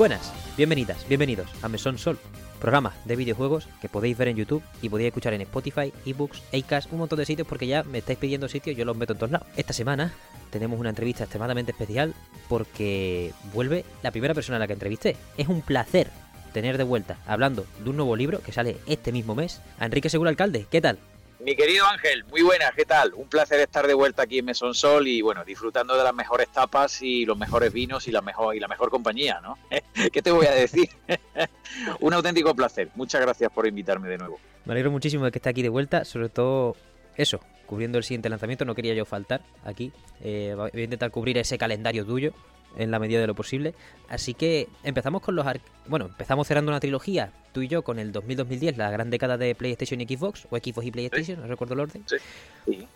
Buenas, bienvenidas, bienvenidos a Mesón Sol, programa de videojuegos que podéis ver en YouTube y podéis escuchar en Spotify, eBooks, Acast, un montón de sitios porque ya me estáis pidiendo sitios yo los meto en todos lados. Esta semana tenemos una entrevista extremadamente especial porque vuelve la primera persona a la que entrevisté. Es un placer tener de vuelta, hablando de un nuevo libro que sale este mismo mes, a Enrique Segura Alcalde. ¿Qué tal? Mi querido Ángel, muy buenas, ¿qué tal? Un placer estar de vuelta aquí en Mesón Sol y bueno, disfrutando de las mejores tapas y los mejores vinos y la mejor y la mejor compañía, ¿no? ¿Qué te voy a decir? Un auténtico placer. Muchas gracias por invitarme de nuevo. Me alegro muchísimo de que esté aquí de vuelta, sobre todo eso, cubriendo el siguiente lanzamiento, no quería yo faltar aquí. Eh, voy a intentar cubrir ese calendario tuyo en la medida de lo posible. Así que empezamos con los... Bueno, empezamos cerrando una trilogía, tú y yo, con el 2000-2010, la gran década de PlayStation y Xbox, o Xbox y PlayStation, no recuerdo el orden. Sí.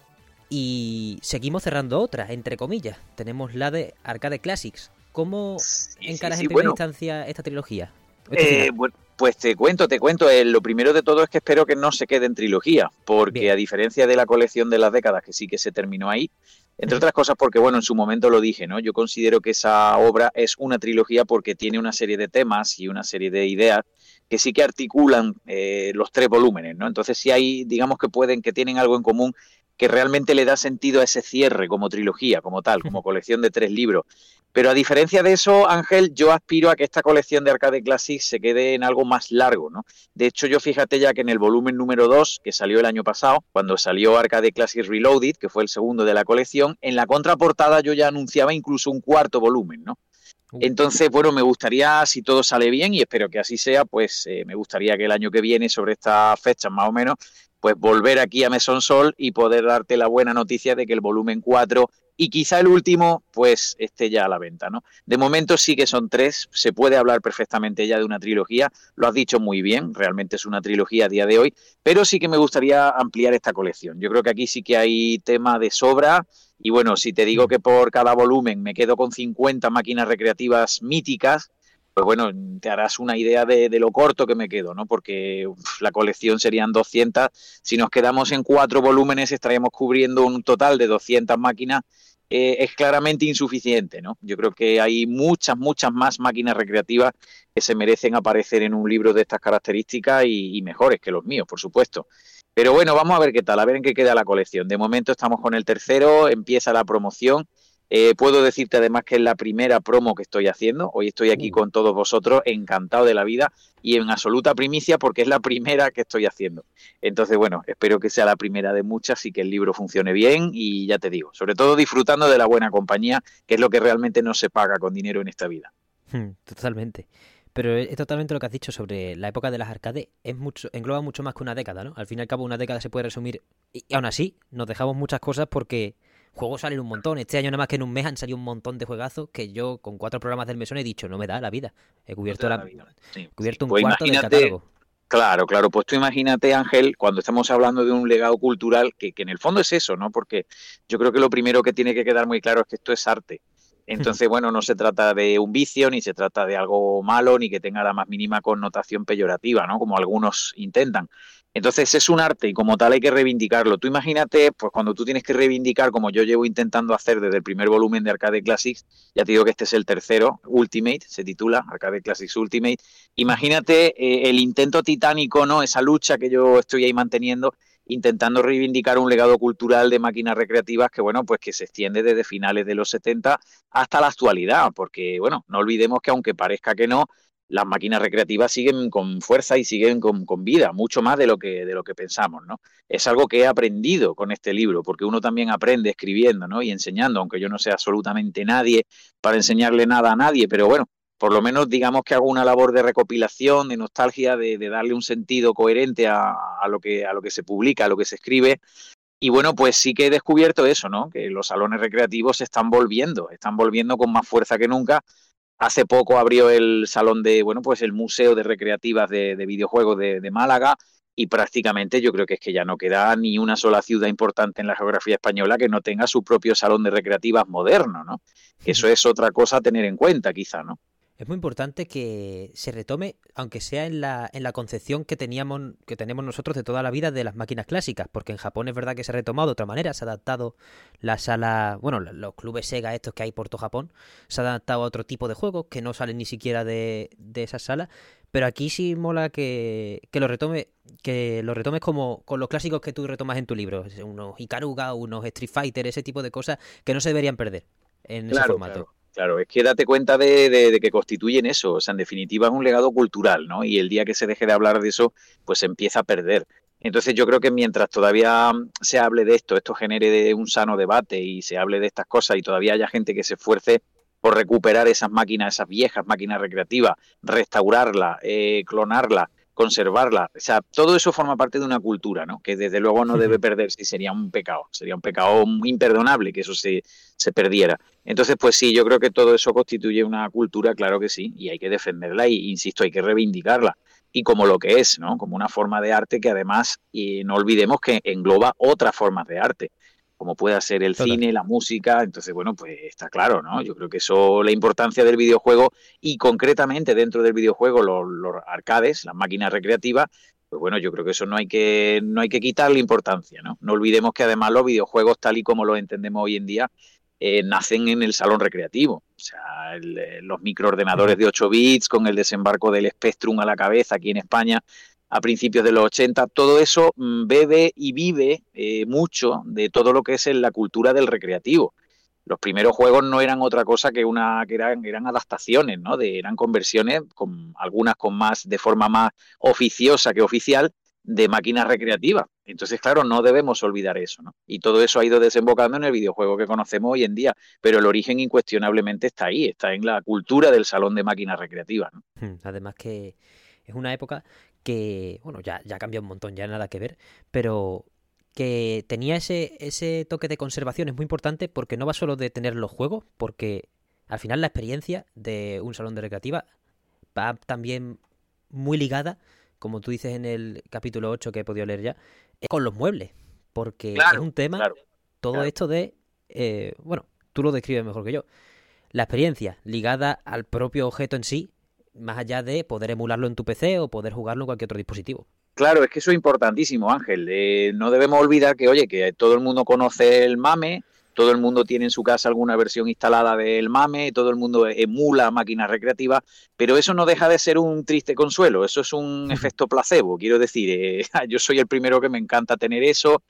Y seguimos cerrando otra, entre comillas. Tenemos la de Arcade Classics. ¿Cómo encaras en primera instancia esta trilogía? Eh, bueno, pues te cuento, te cuento. Eh, lo primero de todo es que espero que no se quede en trilogía, porque a diferencia de la colección de las décadas, que sí que se terminó ahí, entre otras cosas porque, bueno, en su momento lo dije, ¿no? Yo considero que esa obra es una trilogía porque tiene una serie de temas y una serie de ideas que sí que articulan eh, los tres volúmenes, ¿no? Entonces sí hay, digamos que pueden, que tienen algo en común que realmente le da sentido a ese cierre como trilogía, como tal, como colección de tres libros. Pero a diferencia de eso, Ángel, yo aspiro a que esta colección de Arcade Classics se quede en algo más largo, ¿no? De hecho, yo fíjate ya que en el volumen número 2, que salió el año pasado, cuando salió Arcade Classics Reloaded, que fue el segundo de la colección, en la contraportada yo ya anunciaba incluso un cuarto volumen, ¿no? Entonces, bueno, me gustaría, si todo sale bien, y espero que así sea, pues eh, me gustaría que el año que viene, sobre estas fechas más o menos, pues volver aquí a Mesón Sol y poder darte la buena noticia de que el volumen 4 y quizá el último, pues esté ya a la venta, ¿no? De momento sí que son tres, se puede hablar perfectamente ya de una trilogía, lo has dicho muy bien, realmente es una trilogía a día de hoy, pero sí que me gustaría ampliar esta colección. Yo creo que aquí sí que hay tema de sobra y bueno, si te digo que por cada volumen me quedo con 50 máquinas recreativas míticas, pues bueno, te harás una idea de, lo corto que me quedo, ¿no? Porque la colección serían 200. Si nos quedamos en cuatro volúmenes, estaríamos cubriendo un total de 200 máquinas. Eh, es claramente insuficiente, ¿no? Yo creo que hay muchas, muchas más máquinas recreativas que se merecen aparecer en un libro de estas características y, y mejores que los míos, por supuesto. Pero bueno, vamos a ver qué tal, a ver en qué queda la colección. De momento estamos con el tercero, empieza la promoción eh, puedo decirte además que es la primera promo que estoy haciendo. Hoy estoy aquí uh. con todos vosotros, encantado de la vida y en absoluta primicia porque es la primera que estoy haciendo. Entonces, bueno, espero que sea la primera de muchas y que el libro funcione bien y ya te digo, sobre todo disfrutando de la buena compañía, que es lo que realmente no se paga con dinero en esta vida. Hmm, totalmente. Pero es totalmente lo que has dicho sobre la época de las arcades. Es mucho, engloba mucho más que una década, ¿no? Al fin y al cabo, una década se puede resumir. Y aún así, nos dejamos muchas cosas porque juegos salen un montón. Este año nada más que en un mes han salido un montón de juegazos que yo con cuatro programas del mesón he dicho, no me da la vida. He cubierto, la, cubierto un pues cuarto del catálogo. Claro, claro. Pues tú imagínate, Ángel, cuando estamos hablando de un legado cultural, que, que en el fondo es eso, ¿no? Porque yo creo que lo primero que tiene que quedar muy claro es que esto es arte. Entonces, bueno, no se trata de un vicio, ni se trata de algo malo, ni que tenga la más mínima connotación peyorativa, ¿no? Como algunos intentan. Entonces es un arte y como tal hay que reivindicarlo. Tú imagínate, pues cuando tú tienes que reivindicar, como yo llevo intentando hacer desde el primer volumen de Arcade Classics, ya te digo que este es el tercero, Ultimate, se titula Arcade Classics Ultimate. Imagínate eh, el intento titánico, ¿no? Esa lucha que yo estoy ahí manteniendo, intentando reivindicar un legado cultural de máquinas recreativas que, bueno, pues que se extiende desde finales de los 70 hasta la actualidad, porque, bueno, no olvidemos que aunque parezca que no, las máquinas recreativas siguen con fuerza y siguen con, vida, mucho más de lo que de lo que pensamos, ¿no? Es algo que he aprendido con este libro, porque uno también aprende escribiendo, ¿no? Y enseñando, aunque yo no sea absolutamente nadie para enseñarle nada a nadie, pero bueno, por lo menos digamos que hago una labor de recopilación, de nostalgia, de, darle un sentido coherente a, a, lo que, a lo que se publica, a lo que se escribe. Y bueno, pues sí que he descubierto eso, ¿no? Que los salones recreativos se están volviendo, están volviendo con más fuerza que nunca Hace poco abrió el salón de, bueno, pues el Museo de Recreativas de, Videojuegos de, Málaga y prácticamente yo creo que es que ya no queda ni una sola ciudad importante en la geografía española que no tenga su propio salón de recreativas moderno, ¿no? Eso es otra cosa a tener en cuenta, quizá, ¿no? Es muy importante que se retome, aunque sea en la, en la concepción que teníamos, que tenemos nosotros de toda la vida de las máquinas clásicas, porque en Japón es verdad que se ha retomado de otra manera, se ha adaptado la sala, bueno, los clubes Sega estos que hay por todo Japón, se ha adaptado a otro tipo de juegos que no salen ni siquiera de, de esas salas, pero aquí sí mola que, que lo retome, que lo retomes como con los clásicos que tú retomas en tu libro, unos Ikaruga, unos Street Fighter, ese tipo de cosas que no se deberían perder en ese formato. Claro, es que date cuenta de, que constituyen eso, o sea, en definitiva es un legado cultural, ¿no? Y el día que se deje de hablar de eso, pues se empieza a perder. Entonces yo creo que mientras todavía se hable de esto, esto genere de un sano debate y se hable de estas cosas y todavía haya gente que se esfuerce por recuperar esas máquinas, esas viejas máquinas recreativas, restaurarla, eh, clonarla, conservarla. O sea, todo eso forma parte de una cultura, ¿no? Que desde luego no debe perderse y sería un pecado, sería un pecado muy imperdonable que eso se, se perdiera. Entonces, pues sí, yo creo que todo eso constituye una cultura, claro que sí, y hay que defenderla y, insisto, hay que reivindicarla. Y como lo que es, ¿no? Como una forma de arte que además, y no olvidemos que engloba otras formas de arte como pueda ser el cine, la música. Entonces, bueno, pues está claro, ¿no? Yo creo que eso, la importancia del videojuego y concretamente dentro del videojuego los, arcades, las máquinas recreativas, pues bueno, yo creo que eso no hay que no hay que quitarle importancia, ¿no? No olvidemos que además los videojuegos tal y como los entendemos hoy en día eh, nacen en el salón recreativo. O sea, eh, los microordenadores de 8 bits con el desembarco del Spectrum a la cabeza aquí en España a principios de los 80, todo eso mm, bebe y vive eh, mucho de todo lo que es en la cultura del recreativo. Los primeros juegos no eran otra cosa que una que eran, adaptaciones, ¿no? De, eran conversiones, con algunas con más de forma más oficiosa que oficial, de máquinas recreativas. Entonces, claro, no debemos olvidar eso, ¿no? Y todo eso ha ido desembocando en el videojuego que conocemos hoy en día, pero el origen incuestionablemente está ahí, está en la cultura del salón de máquinas recreativas. Hmm, además que es una época que, bueno, ya, ya cambiado un montón, ya nada que ver, pero que tenía ese, ese toque de conservación es muy importante porque no va solo de tener los juegos, porque al final la experiencia de un salón de recreativa va también muy ligada, como tú dices en el capítulo 8 que he podido leer ya, con los muebles, porque es un tema, todo esto de, eh, bueno, tú lo describes mejor que yo, la experiencia ligada al propio objeto en sí más allá de poder emularlo en tu PC o poder jugarlo en cualquier otro dispositivo. Claro, es que eso es importantísimo, Ángel. Eh, no debemos olvidar que, oye, que todo el mundo conoce el MAME, todo el mundo tiene en su casa alguna versión instalada del MAME, todo el mundo emula máquinas recreativas, pero eso no deja de ser un triste consuelo, eso es un efecto placebo. Quiero decir, eh, yo soy el primero que me encanta tener eso,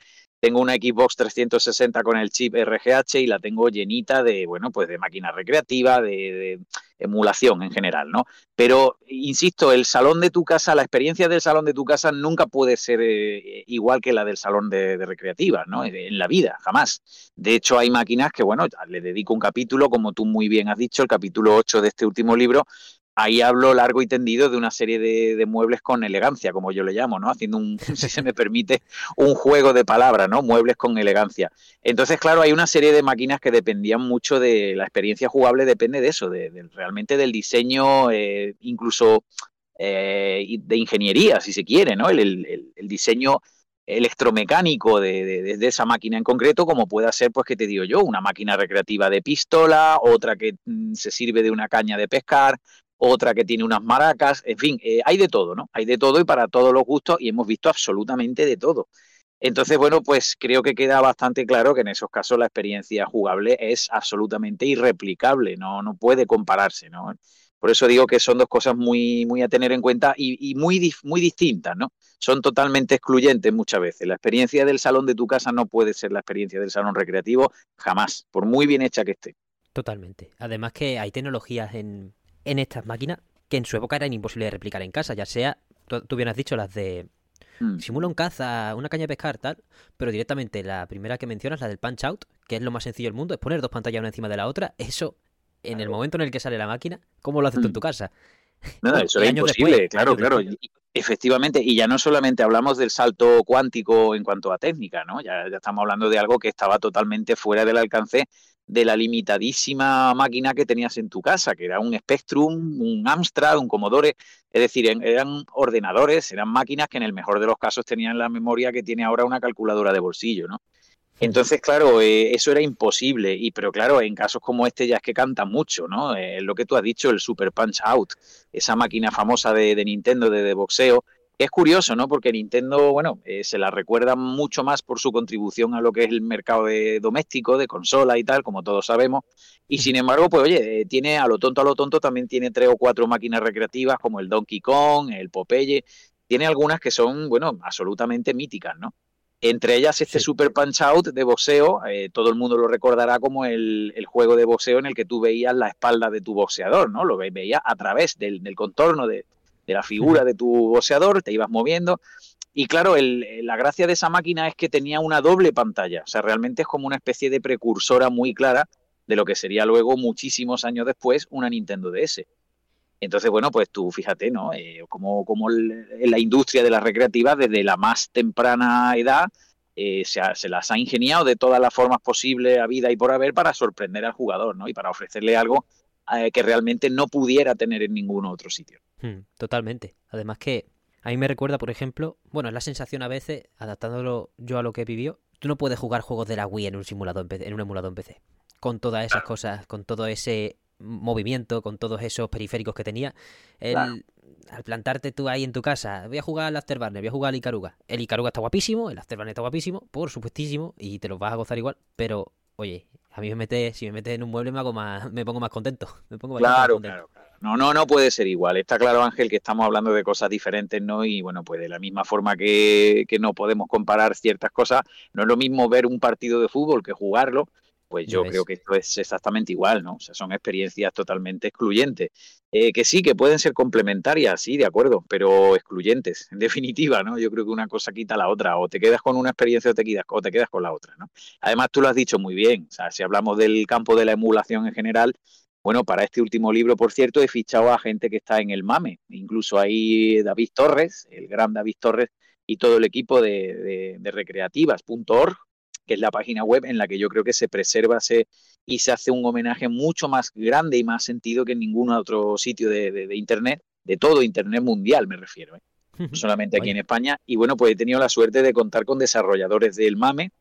tengo una Xbox 360 con el chip RGH y la tengo llenita de, bueno, pues de máquina recreativa, de, emulación en general, ¿no? Pero, insisto, el salón de tu casa, la experiencia del salón de tu casa nunca puede ser eh, igual que la del salón de, de, recreativa, ¿no? En la vida, jamás. De hecho, hay máquinas que, bueno, le dedico un capítulo, como tú muy bien has dicho, el capítulo 8 de este último libro, ahí hablo largo y tendido de una serie de, muebles con elegancia, como yo le llamo, ¿no? Haciendo un, si se me permite, un juego de palabras, ¿no? Muebles con elegancia. Entonces, claro, hay una serie de máquinas que dependían mucho de la experiencia jugable, depende de eso, de, realmente del diseño, eh, incluso eh, de ingeniería, si se quiere, ¿no? El, diseño electromecánico de, esa máquina en concreto, como pueda ser, pues, que te digo yo, una máquina recreativa de pistola, otra que mm, se sirve de una caña de pescar, otra que tiene unas maracas, en fin, eh, hay de todo, ¿no? Hay de todo y para todos los gustos y hemos visto absolutamente de todo. Entonces, bueno, pues creo que queda bastante claro que en esos casos la experiencia jugable es absolutamente irreplicable, no, no puede compararse, ¿no? Por eso digo que son dos cosas muy, muy a tener en cuenta y, muy, muy distintas, ¿no? Son totalmente excluyentes muchas veces. La experiencia del salón de tu casa no puede ser la experiencia del salón recreativo jamás, por muy bien hecha que esté. Totalmente. Además que hay tecnologías en, en estas máquinas que en su época eran imposibles de replicar en casa, ya sea, tú, bien has dicho, las de mm. simula un caza, una caña de pescar, tal, pero directamente la primera que mencionas, la del punch out, que es lo más sencillo del mundo, es poner dos pantallas una encima de la otra, eso en el momento en el que sale la máquina, ¿cómo lo haces tú en mm. tu casa? No, eso es imposible, claro, claro. Efectivamente, y ya no solamente hablamos del salto cuántico en cuanto a técnica, ¿no? Ya, ya estamos hablando de algo que estaba totalmente fuera del alcance de la limitadísima máquina que tenías en tu casa, que era un Spectrum, un Amstrad, un Commodore, es decir, eran ordenadores, eran máquinas que en el mejor de los casos tenían la memoria que tiene ahora una calculadora de bolsillo, ¿no? Entonces, claro, eh, eso era imposible. Y pero claro, en casos como este ya es que canta mucho, ¿no? Eh, lo que tú has dicho, el Super Punch Out, esa máquina famosa de, Nintendo de, de, boxeo. Es curioso, ¿no? Porque Nintendo, bueno, eh, se la recuerda mucho más por su contribución a lo que es el mercado de doméstico, de consola y tal, como todos sabemos. Y sin embargo, pues oye, tiene a lo tonto, a lo tonto, también tiene tres o cuatro máquinas recreativas como el Donkey Kong, el Popeye. Tiene algunas que son, bueno, absolutamente míticas, ¿no? Entre ellas este Super Punch Out de boxeo, eh, todo el mundo lo recordará como el, juego de boxeo en el que tú veías la espalda de tu boxeador, ¿no? Lo veías a través del, contorno de, la figura de tu boxeador, te ibas moviendo. Y claro, la gracia de esa máquina es que tenía una doble pantalla, o sea, realmente es como una especie de precursora muy clara de lo que sería luego, muchísimos años después, una Nintendo DS. Entonces, bueno, pues tú fíjate, ¿no? Eh, como, como en la industria de las recreativas, desde la más temprana edad, eh, se, las ha ingeniado de todas las formas posibles a vida y por haber para sorprender al jugador, ¿no? Y para ofrecerle algo eh, que realmente no pudiera tener en ningún otro sitio. Hmm, totalmente. Además que a mí me recuerda, por ejemplo, bueno, es la sensación a veces, adaptándolo yo a lo que he vivido, tú no puedes jugar juegos de la Wii en un simulador en, en un emulador en PC. Con todas esas cosas, con todo ese movimiento, con todos esos periféricos que tenía. El, Al plantarte tú ahí en tu casa, voy a jugar al Afterburner, voy a jugar al Icaruga. El Icaruga está guapísimo, el Afterburner está guapísimo, por supuestísimo, y te los vas a gozar igual, pero oye, a mí me mete, si me metes en un mueble me hago más, me pongo más contento. Me pongo claro, claro, claro. No, no, no puede ser igual. Está claro, Ángel, que estamos hablando de cosas diferentes, ¿no? Y bueno, pues de la misma forma que, que no podemos comparar ciertas cosas, no es lo mismo ver un partido de fútbol que jugarlo, pues yo creo que esto es exactamente igual, ¿no? O sea, son experiencias totalmente excluyentes. Eh, que sí, que pueden ser complementarias, sí, de acuerdo, pero excluyentes, en definitiva, ¿no? Yo creo que una cosa quita la otra, o te quedas con una experiencia o te quedas, o te quedas con la otra, ¿no? Además, tú lo has dicho muy bien, o sea, si hablamos del campo de la emulación en general, bueno, para este último libro, por cierto, he fichado a gente que está en el MAME, incluso ahí David Torres, el gran David Torres, y todo el equipo de, de, de recreativas.org, que es la página web en la que yo creo que se preserva y se hace un homenaje mucho más grande y más sentido que en ningún otro sitio de, Internet, de todo Internet mundial me refiero, ¿eh? no solamente aquí en España. Y bueno, pues he tenido la suerte de contar con desarrolladores del MAME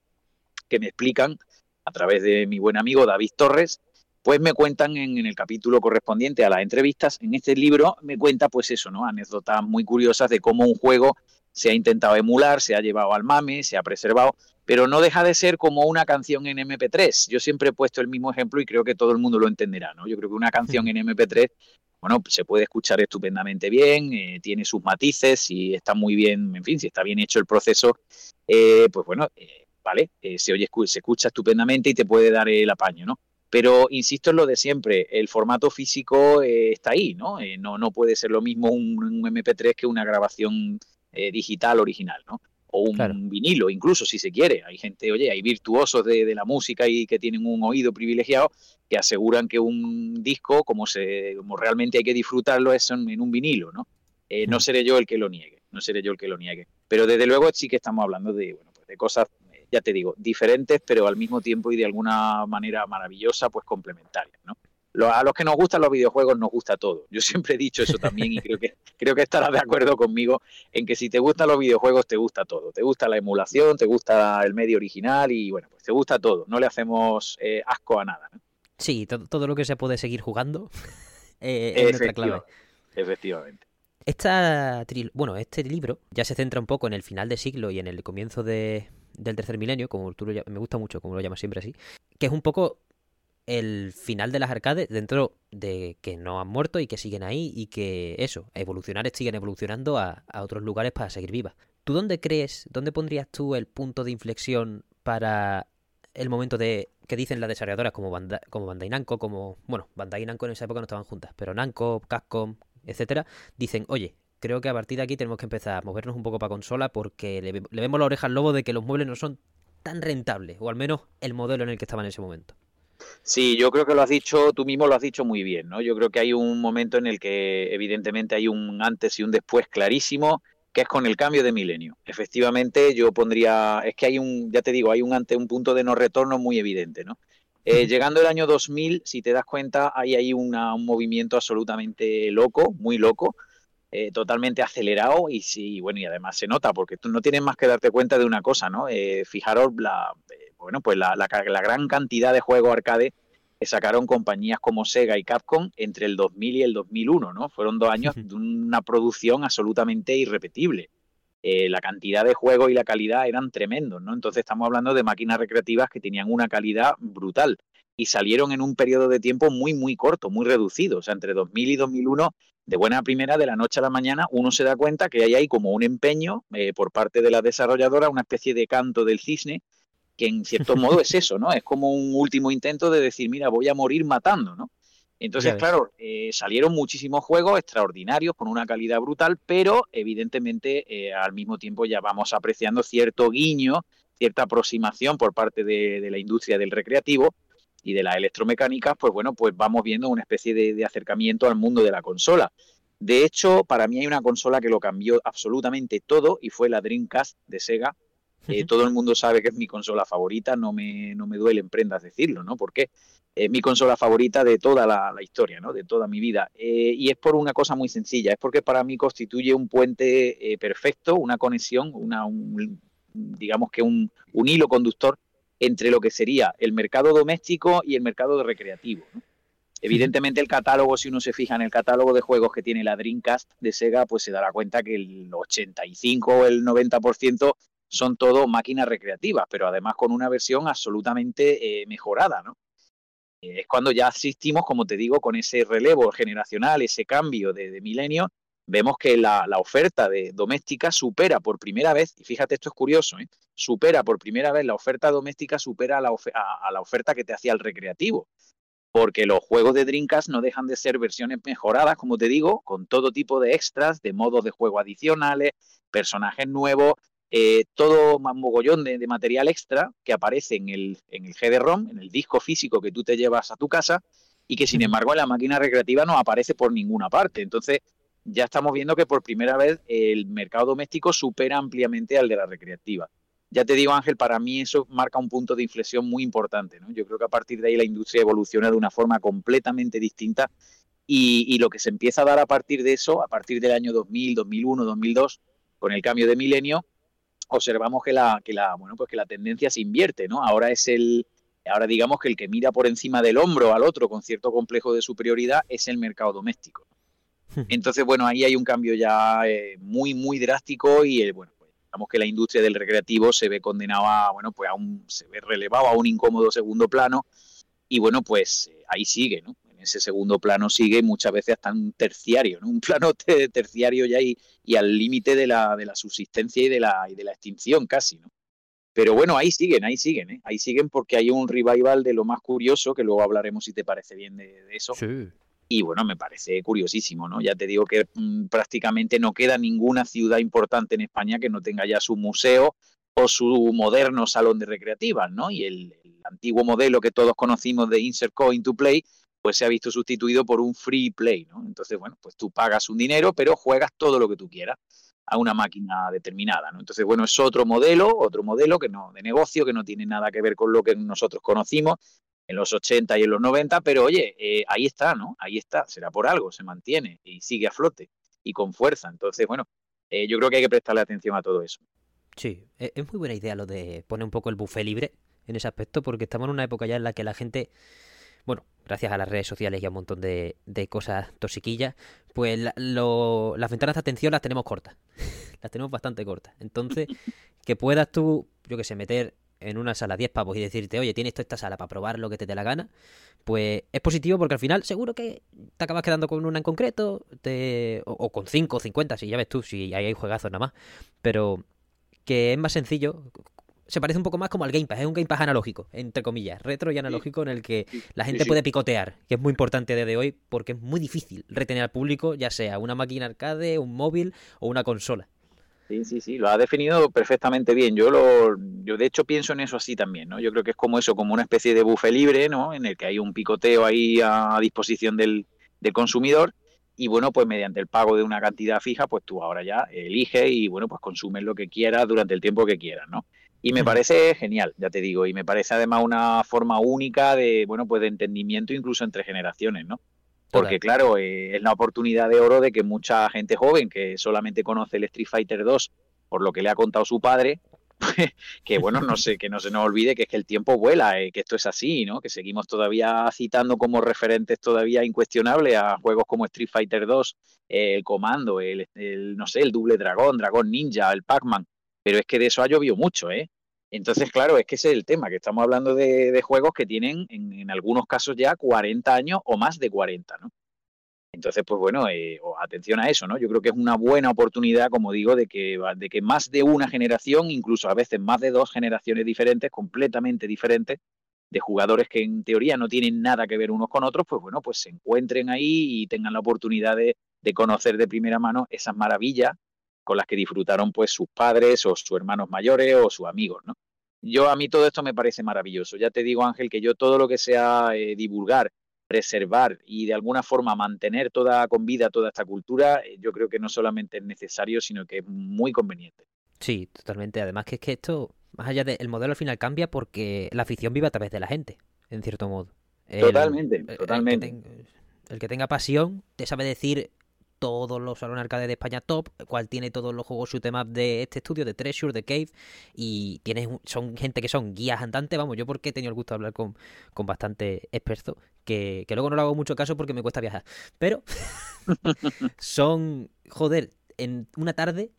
que me explican a través de mi buen amigo David Torres, pues me cuentan en, en, el capítulo correspondiente a las entrevistas, en este libro me cuenta pues eso, ¿no? Anécdotas muy curiosas de cómo un juego se ha intentado emular, se ha llevado al mame, se ha preservado, pero no deja de ser como una canción en MP3. Yo siempre he puesto el mismo ejemplo y creo que todo el mundo lo entenderá, ¿no? Yo creo que una canción en MP3, bueno, se puede escuchar estupendamente bien, eh, tiene sus matices y está muy bien, en fin, si está bien hecho el proceso, eh, pues bueno, eh, vale, se oye, se escucha estupendamente y te puede dar el apaño, ¿no? Pero insisto en lo de siempre, el formato físico está ahí, ¿no? ¿no? No puede ser lo mismo un, un MP3 que una grabación digital original, ¿no? O un vinilo, incluso si se quiere. Hay gente, oye, hay virtuosos de, la música y que tienen un oído privilegiado que aseguran que un disco, como, se, como realmente hay que disfrutarlo, es en, un vinilo, ¿no? Eh, no mm. seré yo el que lo niegue, no seré yo el que lo niegue. Pero desde luego sí que estamos hablando de, bueno, pues de cosas, ya te digo, diferentes, pero al mismo tiempo y de alguna manera maravillosa, pues complementarias, ¿no? A los que nos gustan los videojuegos nos gusta todo. Yo siempre he dicho eso también y creo que, creo que estarás de acuerdo conmigo en que si te gustan los videojuegos te gusta todo. Te gusta la emulación, te gusta el medio original y bueno, pues te gusta todo. No le hacemos eh, asco a nada. Sí, todo, lo que se puede seguir jugando eh, es nuestra clave. Efectivamente. Esta, bueno, este libro ya se centra un poco en el final de siglo y en el comienzo de, del tercer milenio, como tú lo, me gusta mucho, como lo llamas siempre así, que es un poco el final de las arcades dentro de que no han muerto y que siguen ahí y que eso, evolucionar siguen evolucionando a, otros lugares para seguir vivas. ¿Tú dónde crees, dónde pondrías tú el punto de inflexión para el momento de que dicen las desarrolladoras como, Bandai, como Bandai Namco, como, bueno, Bandai y Namco en esa época no estaban juntas, pero Namco, Capcom, etcétera, dicen, oye, creo que a partir de aquí tenemos que empezar a movernos un poco para consola porque le, le vemos la oreja al lobo de que los muebles no son tan rentables, o al menos el modelo en el que estaban en ese momento. Sí, yo creo que lo has dicho, tú mismo lo has dicho muy bien, ¿no? Yo creo que hay un momento en el que evidentemente hay un antes y un después clarísimo, que es con el cambio de milenio. Efectivamente, yo pondría, es que hay un, ya te digo, hay un ante un punto de no retorno muy evidente, ¿no? Eh, llegando el año 2000, si te das cuenta, hay ahí un movimiento absolutamente loco, muy loco, eh, totalmente acelerado y sí, bueno, y además se nota, porque tú no tienes más que darte cuenta de una cosa, ¿no? Eh, fijaros la, bueno, pues la, la, la gran cantidad de juegos arcade que sacaron compañías como Sega y Capcom entre el 2000 y el 2001, ¿no? Fueron dos años de una producción absolutamente irrepetible. Eh, la cantidad de juegos y la calidad eran tremendos, ¿no? Entonces estamos hablando de máquinas recreativas que tenían una calidad brutal y salieron en un periodo de tiempo muy, muy corto, muy reducido. O sea, entre 2000 y 2001, de buena primera, de la noche a la mañana, uno se da cuenta que hay ahí como un empeño eh, por parte de la desarrolladora, una especie de canto del cisne, que en cierto modo es eso, ¿no? Es como un último intento de decir, mira, voy a morir matando, ¿no? Entonces, claro, eh, salieron muchísimos juegos extraordinarios con una calidad brutal, pero evidentemente eh, al mismo tiempo ya vamos apreciando cierto guiño, cierta aproximación por parte de, la industria del recreativo y de las electromecánicas, pues bueno, pues vamos viendo una especie de, acercamiento al mundo de la consola. De hecho, para mí hay una consola que lo cambió absolutamente todo y fue la Dreamcast de Sega. Eh, todo el mundo sabe que es mi consola favorita, no me, no me duele en prendas decirlo, ¿no? ¿Por qué? es mi consola favorita de toda la, historia, ¿no? de toda mi vida. Eh, y es por una cosa muy sencilla, es porque para mí constituye un puente eh, perfecto, una conexión, una, digamos que un, hilo conductor entre lo que sería el mercado doméstico y el mercado recreativo. Evidentemente el catálogo, si uno se fija en el catálogo de juegos que tiene la Dreamcast de Sega, pues se dará cuenta que el 85 o el 90% son todo máquinas recreativas, pero además con una versión absolutamente eh, mejorada, ¿no? es cuando ya asistimos, como te digo, con ese relevo generacional, ese cambio de, milenio, vemos que la, oferta de doméstica supera por primera vez, y fíjate, esto es curioso, ¿eh? supera por primera vez la oferta doméstica, supera a la, a la oferta que te hacía el recreativo. Porque los juegos de Dreamcast no dejan de ser versiones mejoradas, como te digo, con todo tipo de extras, de modos de juego adicionales, personajes nuevos, eh, todo más mogollón de, material extra que aparece en el, en el GD-ROM, en el disco físico que tú te llevas a tu casa y que sin embargo en la máquina recreativa no aparece por ninguna parte. Entonces ya estamos viendo que por primera vez el mercado doméstico supera ampliamente al de la recreativa. Ya te digo Ángel, para mí eso marca un punto de inflexión muy importante. ¿no? Yo creo que a partir de ahí la industria evoluciona de una forma completamente distinta y, y lo que se empieza a dar a partir de eso, a partir del año 2000, 2001, 2002, con el cambio de milenio, observamos que la, que la, bueno, pues que la tendencia se invierte, ¿no? Ahora es el, ahora digamos que el que mira por encima del hombro al otro con cierto complejo de superioridad es el mercado doméstico. Entonces, bueno, ahí hay un cambio ya eh, muy, muy drástico y, el, bueno, pues, digamos que la industria del recreativo se ve condenada, bueno, pues a un, se ve relevado a un incómodo segundo plano y, bueno, pues eh, ahí sigue, ¿no? Ese segundo plano sigue muchas veces hasta un terciario, ¿no? un plano terciario ya y, y al límite de la, de la subsistencia y de la, y de la extinción casi. ¿no? Pero bueno, ahí siguen, ahí siguen, ¿eh? ahí siguen porque hay un revival de lo más curioso, que luego hablaremos si te parece bien de, eso. Y bueno, me parece curiosísimo, ¿no? Ya te digo que mm, prácticamente no queda ninguna ciudad importante en España que no tenga ya su museo o su moderno salón de recreativas, ¿no? Y el, el antiguo modelo que todos conocimos de Insert Coin to Play, pues se ha visto sustituido por un free play, ¿no? Entonces, bueno, pues tú pagas un dinero, pero juegas todo lo que tú quieras a una máquina determinada, ¿no? Entonces, bueno, es otro modelo, otro modelo que no de negocio que no tiene nada que ver con lo que nosotros conocimos en los 80 y en los 90, pero oye, eh, ahí está, ¿no? Ahí está, será por algo, se mantiene y sigue a flote y con fuerza. Entonces, bueno, eh, yo creo que hay que prestarle atención a todo eso. Sí, e-, es muy buena idea lo de poner un poco el buffet libre en ese aspecto, porque estamos en una época ya en la que la gente bueno, gracias a las redes sociales y a un montón de, cosas tosiquillas, pues las ventanas de atención las tenemos cortas. las tenemos bastante cortas. Entonces, que puedas tú, yo que sé, meter en una sala 10 pavos y decirte, oye, tienes toda esta sala para probar lo que te dé la gana, pues es positivo porque al final seguro que te acabas quedando con una en concreto, te, o, con 5 o 50, si ya ves tú, si hay, hay juegazos nada más, pero que es más sencillo se parece un poco más como al Game Pass, es un Game Pass analógico, entre comillas, retro y analógico en el que la gente puede picotear, que es muy importante desde hoy porque es muy difícil retener al público, ya sea una máquina arcade, un móvil o una consola. Sí, sí, sí, lo ha definido perfectamente bien. Yo lo, yo de hecho pienso en eso así también, ¿no? Yo creo que es como eso, como una especie de buffet libre, ¿no? En el que hay un picoteo ahí a disposición del, del consumidor y bueno, pues mediante el pago de una cantidad fija, pues tú ahora ya eliges y bueno, pues consumes lo que quieras durante el tiempo que quieras, ¿no? Y me parece genial, ya te digo, y me parece además una forma única de, bueno, pues de entendimiento incluso entre generaciones, ¿no? Porque claro, eh, es la oportunidad de oro de que mucha gente joven que solamente conoce el Street Fighter 2 por lo que le ha contado su padre, que bueno, no sé, que no se nos olvide que es que el tiempo vuela, eh, que esto es así, ¿no? Que seguimos todavía citando como referentes todavía incuestionables a juegos como Street Fighter 2, el Comando, el, no sé, el Double Dragón, Dragón Ninja, el Pac-Man, pero es que de eso ha llovido mucho, ¿eh? Entonces, claro, es que ese es el tema, que estamos hablando de, juegos que tienen en, algunos casos ya 40 años o más de 40, ¿no? Entonces, pues bueno, eh, atención a eso, ¿no? Yo creo que es una buena oportunidad, como digo, de que, de que más de una generación, incluso a veces más de dos generaciones diferentes, completamente diferentes, de jugadores que en teoría no tienen nada que ver unos con otros, pues bueno, pues se encuentren ahí y tengan la oportunidad de, de conocer de primera mano esas maravillas con las que disfrutaron pues sus padres o sus hermanos mayores o sus amigos, ¿no? Yo a mí todo esto me parece maravilloso. Ya te digo, Ángel, que yo todo lo que sea eh, divulgar preservar y de alguna forma mantener toda con vida toda esta cultura, eh, yo creo que no solamente es necesario, sino que es muy conveniente. Sí, totalmente. Además que es que esto, más allá del modelo al final cambia porque la afición vive a través de la gente, en cierto modo. totalmente, totalmente. el que tenga pasión te sabe decir todos los salones arcade de España top, cual tiene todos los juegos shoot em de este estudio, de Treasure, de Cave, y tienes son gente que son guías andantes, vamos, yo porque he tenido el gusto de hablar con, con bastante expertos, que, que luego no le hago mucho caso porque me cuesta viajar, pero son, joder, en una tarde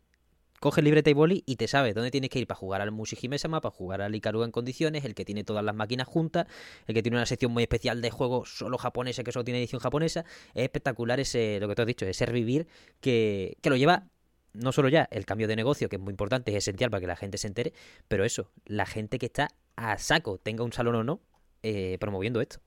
coge el libreta y boli y te sabes dónde tienes que ir para jugar al Mushihime-sama, para jugar al Ikaruga en condiciones, el que tiene todas las máquinas juntas, el que tiene una sección muy especial de juegos solo japonesa, que solo tiene edición japonesa. Es espectacular ese, lo que te has dicho, ese revivir que, que lo lleva no solo ya el cambio de negocio, que es muy importante, es esencial para que la gente se entere, pero eso, la gente que está a saco, tenga un salón o no, eh, promoviendo esto.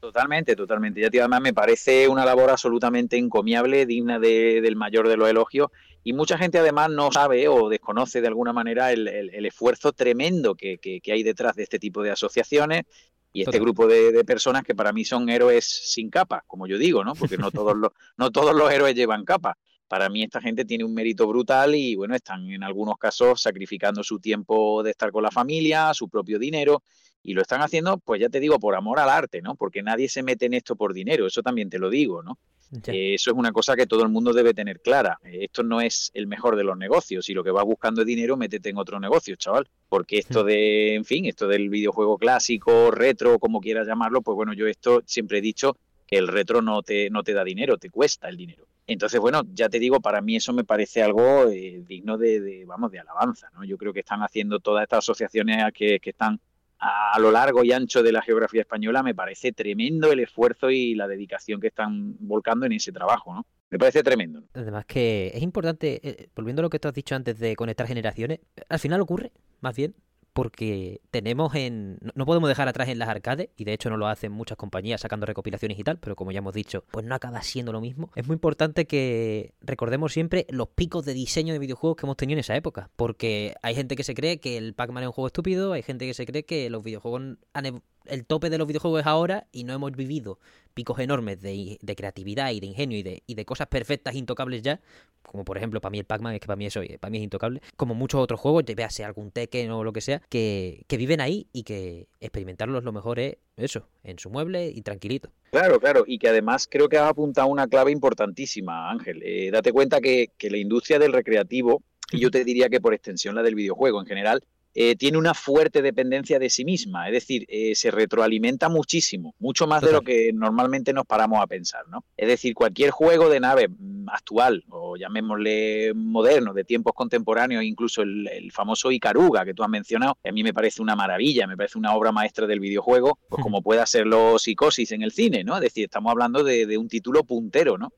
Totalmente, totalmente. Ya, tío, además me parece una labor absolutamente encomiable, digna de, del mayor de los elogios. Y mucha gente además no sabe o desconoce de alguna manera el, esfuerzo tremendo que, hay detrás de este tipo de asociaciones y este grupo de, personas que para mí son héroes sin capa, como yo digo, ¿no? Porque no todos los, no todos los héroes llevan capa. Para mí esta gente tiene un mérito brutal y bueno, están en algunos casos sacrificando su tiempo de estar con la familia, su propio dinero y lo están haciendo, pues ya te digo, por amor al arte, ¿no? Porque nadie se mete en esto por dinero, eso también te lo digo, ¿no? Eh, eso es una cosa que todo el mundo debe tener clara. Eh, esto no es el mejor de los negocios. Si lo que vas buscando es dinero, métete en otro negocio, chaval. Porque esto de, en fin, esto del videojuego clásico, retro, como quieras llamarlo, pues bueno, yo esto siempre he dicho que el retro no te, no te da dinero, te cuesta el dinero. Entonces, bueno, ya te digo, para mí eso me parece algo eh, digno de, vamos, de alabanza, ¿no? Yo creo que están haciendo todas estas asociaciones que, están a lo largo y ancho de la geografía española, me parece tremendo el esfuerzo y la dedicación que están volcando en ese trabajo, ¿no? Me parece tremendo. Además que es importante, eh, volviendo a lo que tú has dicho antes de conectar generaciones, al final ocurre, más bien, porque tenemos en... No podemos dejar atrás en las arcades, y de hecho no lo hacen muchas compañías sacando recopilaciones y tal, pero como ya hemos dicho, pues no acaba siendo lo mismo. Es muy importante que recordemos siempre los picos de diseño de videojuegos que hemos tenido en esa época, porque hay gente que se cree que el Pac-Man es un juego estúpido, hay gente que se cree que los videojuegos han el tope de los videojuegos es ahora y no hemos vivido picos enormes de, creatividad y de ingenio y de, y de, cosas perfectas, intocables ya, como por ejemplo para mí el Pac-Man, es que para mí, eso, para mí es intocable, como muchos otros juegos, ya sea algún Tekken o lo que sea, que, viven ahí y que experimentarlos lo mejor es eso, en su mueble y tranquilito. Claro, claro, y que además creo que has apuntado una clave importantísima, Ángel. Eh, date cuenta que, que la industria del recreativo, y yo te diría que por extensión la del videojuego en general, eh, tiene una fuerte dependencia de sí misma, es decir, eh, se retroalimenta muchísimo, mucho más de lo que normalmente nos paramos a pensar, ¿no? Es decir, cualquier juego de nave mm, actual, o llamémosle moderno, de tiempos contemporáneos, incluso el, famoso Icaruga que tú has mencionado, a mí me parece una maravilla, me parece una obra maestra del videojuego, pues como pueda serlo Psicosis en el cine, ¿no? Es decir, estamos hablando de, un título puntero, ¿no?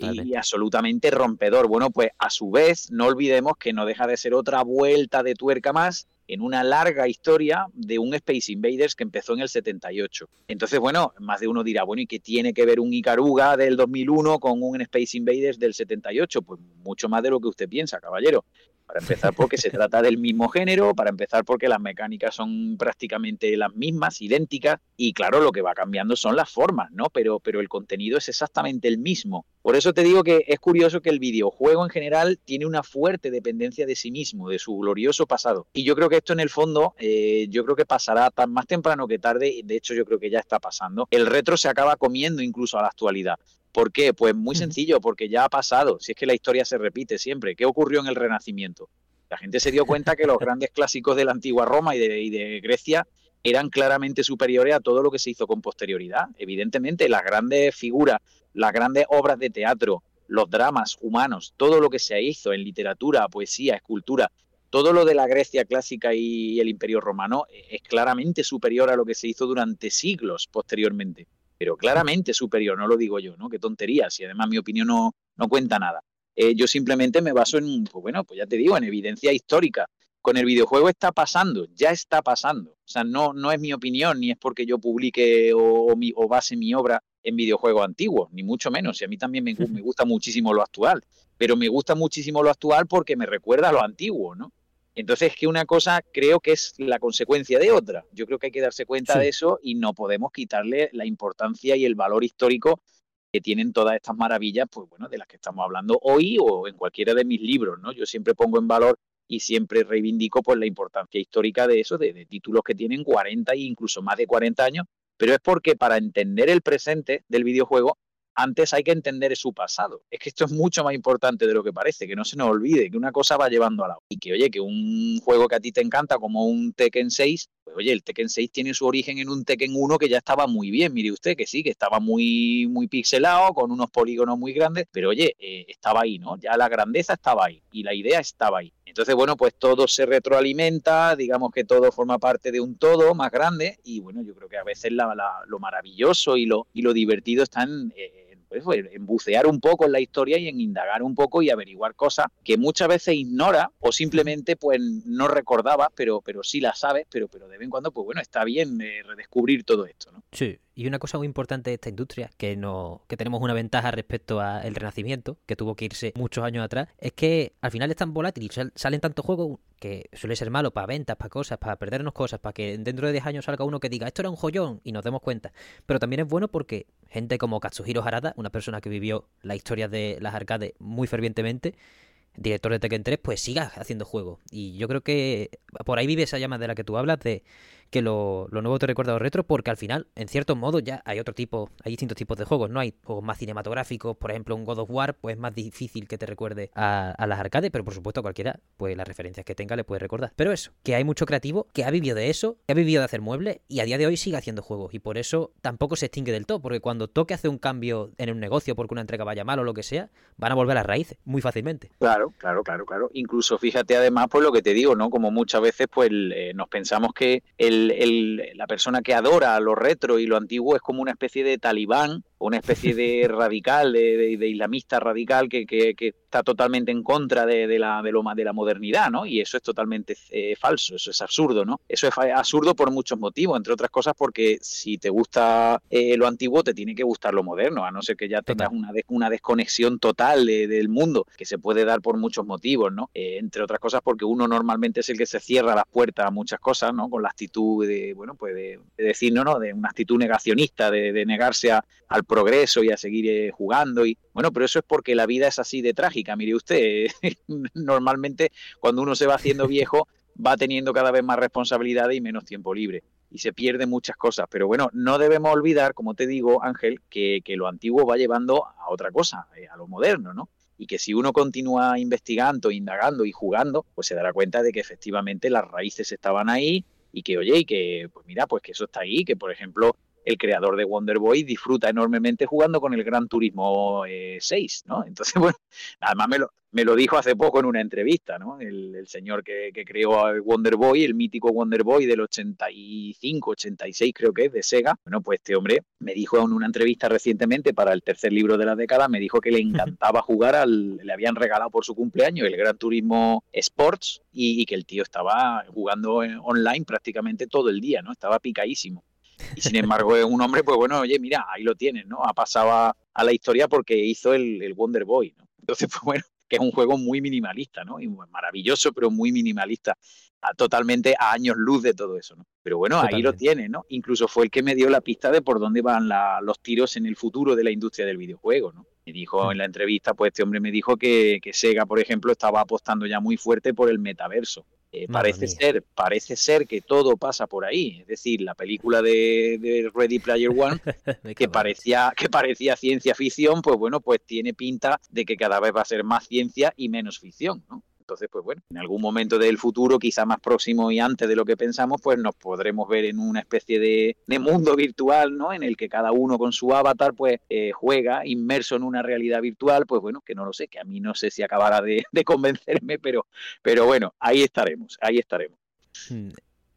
y absolutamente rompedor. Bueno, pues a su vez, no olvidemos que no deja de ser otra vuelta de tuerca más en una larga historia de un Space Invaders que empezó en el 78. Entonces, bueno, más de uno dirá, bueno, ¿y qué tiene que ver un Icaruga del 2001 con un Space Invaders del 78? Pues mucho más de lo que usted piensa, caballero. Para empezar, porque se trata del mismo género, para empezar, porque las mecánicas son prácticamente las mismas, idénticas, y claro, lo que va cambiando son las formas, ¿no? Pero, pero el contenido es exactamente el mismo. Por eso te digo que es curioso que el videojuego en general tiene una fuerte dependencia de sí mismo, de su glorioso pasado. Y yo creo que esto en el fondo, eh, yo creo que pasará tan más temprano que tarde, de hecho yo creo que ya está pasando. El retro se acaba comiendo incluso a la actualidad. ¿Por qué? Pues muy sencillo, porque ya ha pasado. Si es que la historia se repite siempre. ¿Qué ocurrió en el Renacimiento? La gente se dio cuenta que los grandes clásicos de la antigua Roma y de, Grecia eran claramente superiores a todo lo que se hizo con posterioridad. Evidentemente, las grandes figuras, las grandes obras de teatro, los dramas humanos, todo lo que se hizo en literatura, poesía, escultura, todo lo de la Grecia clásica y el Imperio Romano es claramente superior a lo que se hizo durante siglos posteriormente. Pero claramente superior, no lo digo yo, ¿no? Qué tontería, si además mi opinión no, no cuenta nada. Eh, yo simplemente me baso en, pues bueno, pues ya te digo, en evidencia histórica. Con el videojuego está pasando, ya está pasando. O sea, no, no es mi opinión, ni es porque yo publique o, o, base mi obra en videojuegos antiguos, ni mucho menos. Y a mí también me, me gusta muchísimo lo actual. Pero me gusta muchísimo lo actual porque me recuerda a lo antiguo, ¿no? Entonces, que una cosa creo que es la consecuencia de otra. Yo creo que hay que darse cuenta de eso y no podemos quitarle la importancia y el valor histórico que tienen todas estas maravillas, pues bueno, de las que estamos hablando hoy o en cualquiera de mis libros, ¿no? Yo siempre pongo en valor y siempre reivindico pues la importancia histórica de eso, de, títulos que tienen 40 e incluso más de 40 años, pero es porque para entender el presente del videojuego antes hay que entender su pasado. Es que esto es mucho más importante de lo que parece, que no se nos olvide que una cosa va llevando a la otra. Y que, oye, que un juego que a ti te encanta como un Tekken 6, pues oye, el Tekken 6 tiene su origen en un Tekken 1 que ya estaba muy bien, mire usted, que sí, que estaba muy, muy pixelado, con unos polígonos muy grandes, pero oye, eh, estaba ahí, ¿no? Ya la grandeza estaba ahí y la idea estaba ahí. Entonces, bueno, pues todo se retroalimenta, digamos que todo forma parte de un todo más grande y bueno, yo creo que a veces lo maravilloso y lo, y lo divertido está en... Eh, pues, en bucear un poco en la historia y en indagar un poco y averiguar cosas que muchas veces ignora o simplemente pues no recordaba, pero, pero sí la sabes, pero, pero de vez en cuando, pues bueno, está bien eh, redescubrir todo esto, ¿no? Sí, y una cosa muy importante de esta industria, que, no, que tenemos una ventaja respecto al Renacimiento, que tuvo que irse muchos años atrás, es que al final es tan volátil y salen tantos juegos que suele ser malo para ventas, para cosas, para perdernos cosas, para que dentro de 10 años salga uno que diga esto era un joyón y nos demos cuenta. Pero también es bueno porque gente como Katsuhiro Harada, una persona que vivió la historia de las arcades muy fervientemente, director de Tekken 3, pues siga haciendo juegos. Y yo creo que por ahí vive esa llama de la que tú hablas de que lo, nuevo te recuerda a retro, porque al final, en cierto modo, ya hay otro tipo, hay distintos tipos de juegos, ¿no? Hay juegos más cinematográficos, por ejemplo, un God of War, pues es más difícil que te recuerde a, las arcades, pero por supuesto cualquiera, pues las referencias que tenga le puede recordar. Pero eso, que hay mucho creativo que ha vivido de eso, que ha vivido de hacer muebles y a día de hoy sigue haciendo juegos. Y por eso tampoco se extingue del todo, porque cuando toque hacer un cambio en un negocio porque una entrega vaya mal o lo que sea, van a volver a las raíces, muy fácilmente. Claro, claro, claro, claro. Incluso fíjate además, pues lo que te digo, ¿no? Como muchas veces, pues eh, nos pensamos que el, el la persona que adora lo retro y lo antiguo es como una especie de talibán una especie de radical, de, islamista radical que, está totalmente en contra de, la, de, de la modernidad, ¿no? Y eso es totalmente eh, falso, eso es absurdo, ¿no? Eso es absurdo por muchos motivos, entre otras cosas porque si te gusta eh, lo antiguo, te tiene que gustar lo moderno, a no ser que ya tengas una, una desconexión total del mundo, que se puede dar por muchos motivos, ¿no? Eh, entre otras cosas porque uno normalmente es el que se cierra las puertas a muchas cosas, ¿no? Con la actitud de, bueno, pues de, decir, no, no, de una actitud negacionista, de, negarse a, al progreso y a seguir eh, jugando. Y bueno, pero eso es porque la vida es así de trágica. Mire usted, normalmente cuando uno se va haciendo viejo va teniendo cada vez más responsabilidades y menos tiempo libre. Y se pierden muchas cosas. Pero bueno, no debemos olvidar, como te digo, Ángel, que, que lo antiguo va llevando a otra cosa, eh, a lo moderno, ¿no? y que si uno continúa investigando, indagando y jugando, pues se dará cuenta de que efectivamente las raíces estaban ahí y que, oye, y que, pues mira, pues que eso está ahí, que por ejemplo el creador de Wonder Boy disfruta enormemente jugando con el Gran Turismo 6, eh, ¿no? Entonces, bueno, además me lo, me lo dijo hace poco en una entrevista, ¿no? El, señor que, creó Wonder Boy, el mítico Wonder Boy del 85, 86 creo que es, de Sega. Bueno, pues este hombre me dijo en una entrevista recientemente para el tercer libro de la década, me dijo que le encantaba jugar al, le habían regalado por su cumpleaños el Gran Turismo Sports y, y que el tío estaba jugando online prácticamente todo el día, ¿no? Estaba picadísimo. Y sin embargo es un hombre, pues bueno, oye, mira, ahí lo tienes, ¿no? Ha pasado a, la historia porque hizo el, Wonder Boy, ¿no? Entonces, pues bueno, que es un juego muy minimalista, ¿no? Y maravilloso, pero muy minimalista. totalmente a años luz de todo eso, ¿no? Pero bueno, ahí lo tiene, ¿no? Incluso fue el que me dio la pista de por dónde van los tiros en el futuro de la industria del videojuego, ¿no? Me dijo mm. en la entrevista, pues este hombre me dijo que, que Sega, por ejemplo, estaba apostando ya muy fuerte por el metaverso. Eh, parece ser, parece ser que todo pasa por ahí. Es decir, la película de, Ready Player One, que parecía, que parecía ciencia ficción, pues bueno, pues tiene pinta de que cada vez va a ser más ciencia y menos ficción, ¿no? Entonces, pues bueno, en algún momento del futuro, quizá más próximo y antes de lo que pensamos, pues nos podremos ver en una especie de, mundo virtual, ¿no? En el que cada uno con su avatar, pues eh, juega inmerso en una realidad virtual, pues bueno, que no lo sé, que a mí no sé si acabará de, convencerme, pero, pero bueno, ahí estaremos, ahí estaremos.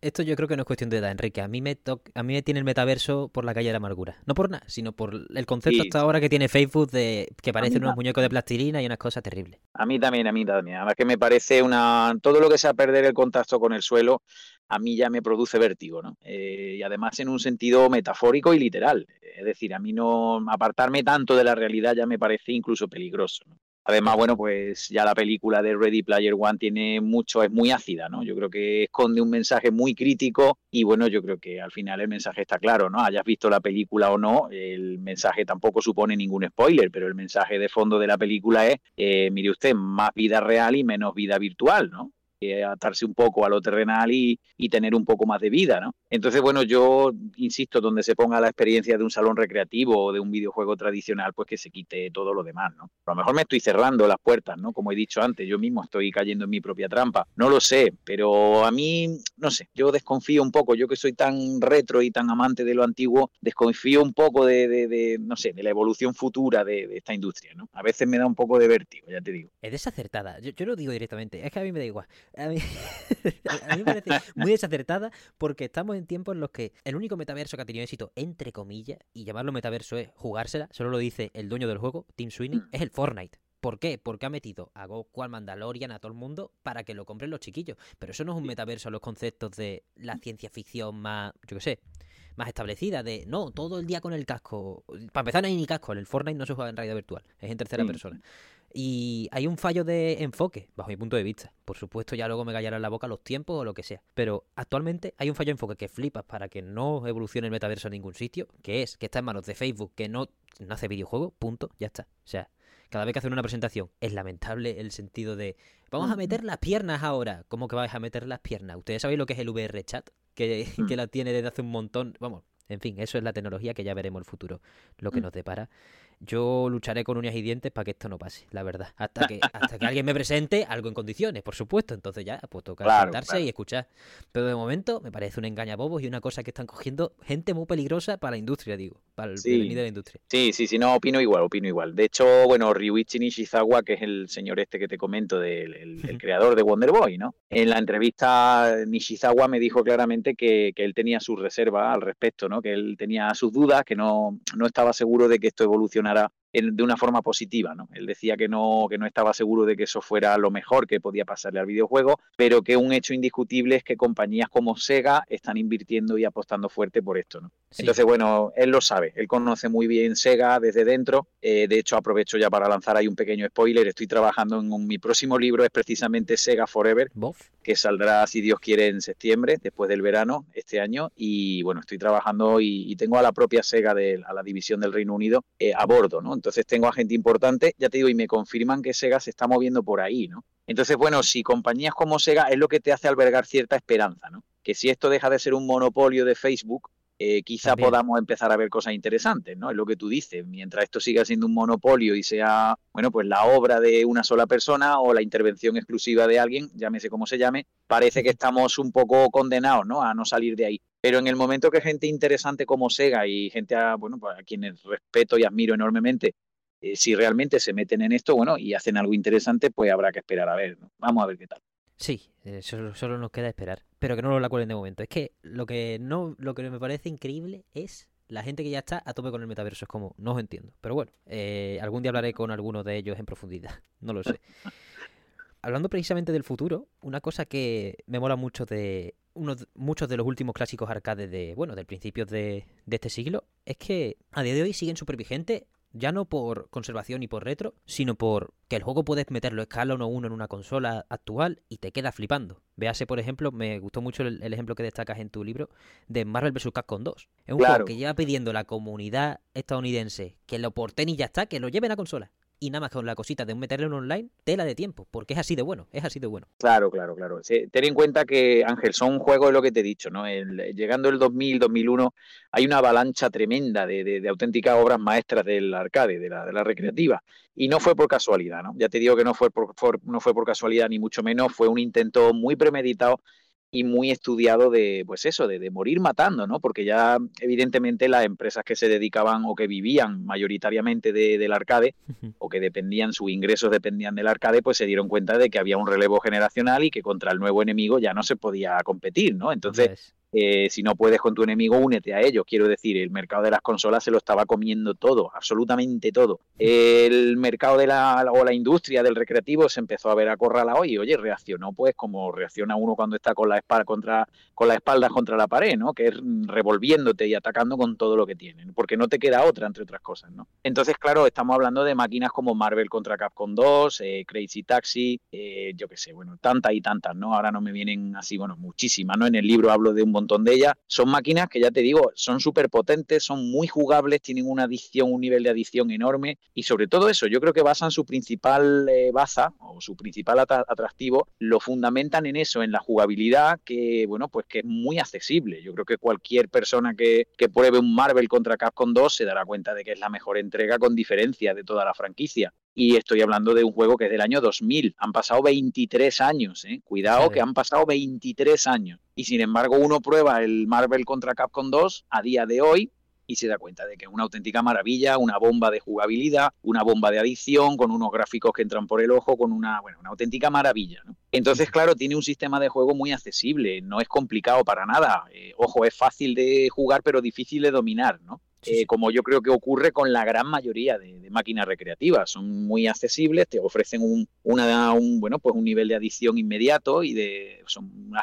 Esto yo creo que no es cuestión de edad, Enrique. A mí me a mí me tiene el metaverso por la calle de la amargura. No por nada, sino por el concepto hasta ahora que tiene Facebook de que parecen unos muñecos de plastilina y unas cosas terribles. A mí también, a mí también. Además que me parece una todo lo que sea perder el contacto con el suelo, a mí ya me produce vértigo, ¿no? Eh, y además en un sentido metafórico y literal. Es decir, a mí no apartarme tanto de la realidad ya me parece incluso peligroso. ¿no? Además, bueno, pues ya la película de Ready Player One tiene mucho, es muy ácida, ¿no? Yo creo que esconde un mensaje muy crítico y bueno, yo creo que al final el mensaje está claro, ¿no? Hayas visto la película o no, el mensaje tampoco supone ningún spoiler, pero el mensaje de fondo de la película es, eh, mire usted, más vida real y menos vida virtual, ¿no? Atarse un poco a lo terrenal y, tener un poco más de vida, ¿no? Entonces, bueno, yo insisto, donde se ponga la experiencia de un salón recreativo o de un videojuego tradicional, pues que se quite todo lo demás, ¿no? A lo mejor me estoy cerrando las puertas, ¿no? Como he dicho antes, yo mismo estoy cayendo en mi propia trampa. No lo sé, pero a mí, no sé, yo desconfío un poco, yo que soy tan retro y tan amante de lo antiguo, desconfío un poco de, no sé, de la evolución futura de, esta industria, ¿no? A veces me da un poco de vértigo, ya te digo. Es desacertada, yo lo digo directamente, es que a mí me da igual. A mí, me parece muy desacertada porque estamos en tiempos en los que el único metaverso que ha tenido éxito, entre comillas, y llamarlo metaverso es jugársela, solo lo dice el dueño del juego, Tim Sweeney, mm. es el Fortnite. ¿Por qué? Porque ha metido a Goku, al Mandalorian, a todo el mundo para que lo compren los chiquillos. Pero eso no es un metaverso a los conceptos de la ciencia ficción más, yo qué sé, más establecida. De no, todo el día con el casco. Para empezar, no hay ni casco. En el Fortnite no se juega en realidad virtual, es en tercera persona. Y hay un fallo de enfoque, bajo mi punto de vista. Por supuesto, ya luego me callarán la boca los tiempos o lo que sea. Pero actualmente hay un fallo de enfoque que flipas para que no evolucione el metaverso en ningún sitio, que es que está en manos de Facebook, que no, no hace videojuego, punto, ya está. O sea, cada vez que hacen una presentación es lamentable el sentido de vamos a meter las piernas ahora. ¿Cómo que vais a meter las piernas? ¿Ustedes sabéis lo que es el VR chat? Que, que la tiene desde hace un montón. Vamos, en fin, eso es la tecnología que ya veremos el futuro, lo que nos depara yo lucharé con uñas y dientes para que esto no pase, la verdad. Hasta que, hasta que alguien me presente algo en condiciones, por supuesto. Entonces ya, pues toca sentarse y escuchar. Pero de momento me parece un engañabobos y una cosa que están cogiendo gente muy peligrosa para la industria, digo, para el sí. de la industria. Sí, sí, sí, no, opino igual, opino igual. De hecho, bueno, Ryuichi Nishizawa, que es el señor este que te comento, del el, creador de Wonder Boy, ¿no? En la entrevista, Nishizawa me dijo claramente que, que él tenía sus reservas al respecto, ¿no? Que él tenía sus dudas, que no, no estaba seguro de que esto evolucionara de una forma positiva. ¿no? Él decía que no, que no estaba seguro de que eso fuera lo mejor que podía pasarle al videojuego, pero que un hecho indiscutible es que compañías como Sega están invirtiendo y apostando fuerte por esto. ¿no? Entonces, bueno, él lo sabe, él conoce muy bien Sega desde dentro. Eh, de hecho, aprovecho ya para lanzar ahí un pequeño spoiler. Estoy trabajando en mi próximo libro, es precisamente Sega Forever, que saldrá, si Dios quiere, en septiembre, después del verano este año. Y bueno, estoy trabajando y, tengo a la propia Sega, de, a la división del Reino Unido, eh, a bordo, ¿no? Entonces tengo a gente importante, ya te digo, y me confirman que Sega se está moviendo por ahí, ¿no? Entonces, bueno, si compañías como Sega es lo que te hace albergar cierta esperanza, ¿no? Que si esto deja de ser un monopolio de Facebook, eh, quizá podamos empezar a ver cosas interesantes, ¿no? Es lo que tú dices, mientras esto siga siendo un monopolio y sea, bueno, pues la obra de una sola persona o la intervención exclusiva de alguien, llámese como se llame, parece que estamos un poco condenados, ¿no? A no salir de ahí. Pero en el momento que gente interesante como Sega y gente a, bueno, pues a quienes respeto y admiro enormemente, eh, si realmente se meten en esto, bueno, y hacen algo interesante, pues habrá que esperar a ver. Vamos a ver qué tal. Sí, eh, solo, nos queda esperar. Pero que no lo la cuelen de momento. Es que lo que no, lo que me parece increíble es la gente que ya está a tope con el metaverso. Es como, no os entiendo. Pero bueno, eh, algún día hablaré con alguno de ellos en profundidad. No lo sé. Hablando precisamente del futuro, una cosa que me mola mucho de muchos de los últimos clásicos arcades de, bueno, del principio de, de este siglo, es que a día de hoy siguen súper vigentes, ya no por conservación y por retro, sino por que el juego puedes meterlo escala 1-1 en una consola actual y te queda flipando. Véase, por ejemplo, me gustó mucho el, ejemplo que destacas en tu libro de Marvel vs. Capcom 2. Es un juego que lleva pidiendo la comunidad estadounidense que lo porten y ya está, que lo lleven a consola. Y nada más con la cosita de meterle en online, tela de tiempo, porque es así de bueno, es así de bueno. Claro, claro, claro. ten en cuenta que, Ángel, son juegos de lo que te he dicho, ¿no? llegando el 2000, 2001, hay una avalancha tremenda de, auténticas obras maestras del arcade, de la, recreativa. Y no fue por casualidad, ¿no? Ya te digo que no fue por, no fue por casualidad, ni mucho menos, fue un intento muy premeditado y muy estudiado de, pues eso, de, morir matando, ¿no? Porque ya evidentemente las empresas que se dedicaban o que vivían mayoritariamente del arcade o que dependían, sus ingresos dependían del arcade, pues se dieron cuenta de que había un relevo generacional y que contra el nuevo enemigo ya no se podía competir, ¿no? Entonces, eh, si no puedes con tu enemigo, únete a ellos. Quiero decir, el mercado de las consolas se lo estaba comiendo todo, absolutamente todo. El mercado de la, o la industria del recreativo se empezó a ver acorralado y, oye, reaccionó pues como reacciona uno cuando está con la espalda contra, con la espalda contra la pared, ¿no? Que es revolviéndote y atacando con todo lo que tienen, porque no te queda otra, entre otras cosas, ¿no? Entonces, claro, estamos hablando de máquinas como Marvel contra Capcom 2, eh, Crazy Taxi, eh, yo qué sé, bueno, tantas y tantas, ¿no? Ahora no me vienen así, bueno, muchísimas, ¿no? En el libro hablo de un montón de ellas. Son máquinas que ya te digo, son súper potentes, son muy jugables, tienen una adicción, un nivel de adicción enorme y sobre todo eso, yo creo que basan su principal eh, baza o su principal atractivo, lo fundamentan en eso, en la jugabilidad que, bueno, pues que es muy accesible. Yo creo que cualquier persona que, que pruebe un Marvel contra Capcom 2 se dará cuenta de que es la mejor entrega con diferencia de toda la franquicia. Y estoy hablando de un juego que es del año 2000. Han pasado 23 años, ¿eh? Cuidado que han pasado 23 años. Y sin embargo uno prueba el Marvel contra Capcom 2 a día de hoy y se da cuenta de que es una auténtica maravilla, una bomba de jugabilidad, una bomba de adicción, con unos gráficos que entran por el ojo, con una, bueno, una auténtica maravilla. Entonces, claro, tiene un sistema de juego muy accesible, no es complicado para nada. Eh, ojo, es fácil de jugar, pero difícil de dominar, ¿no? Eh, como yo creo que ocurre con la gran mayoría de, máquinas recreativas. Son muy accesibles, te ofrecen un, una, un, bueno, pues un nivel de adición inmediato y de son una,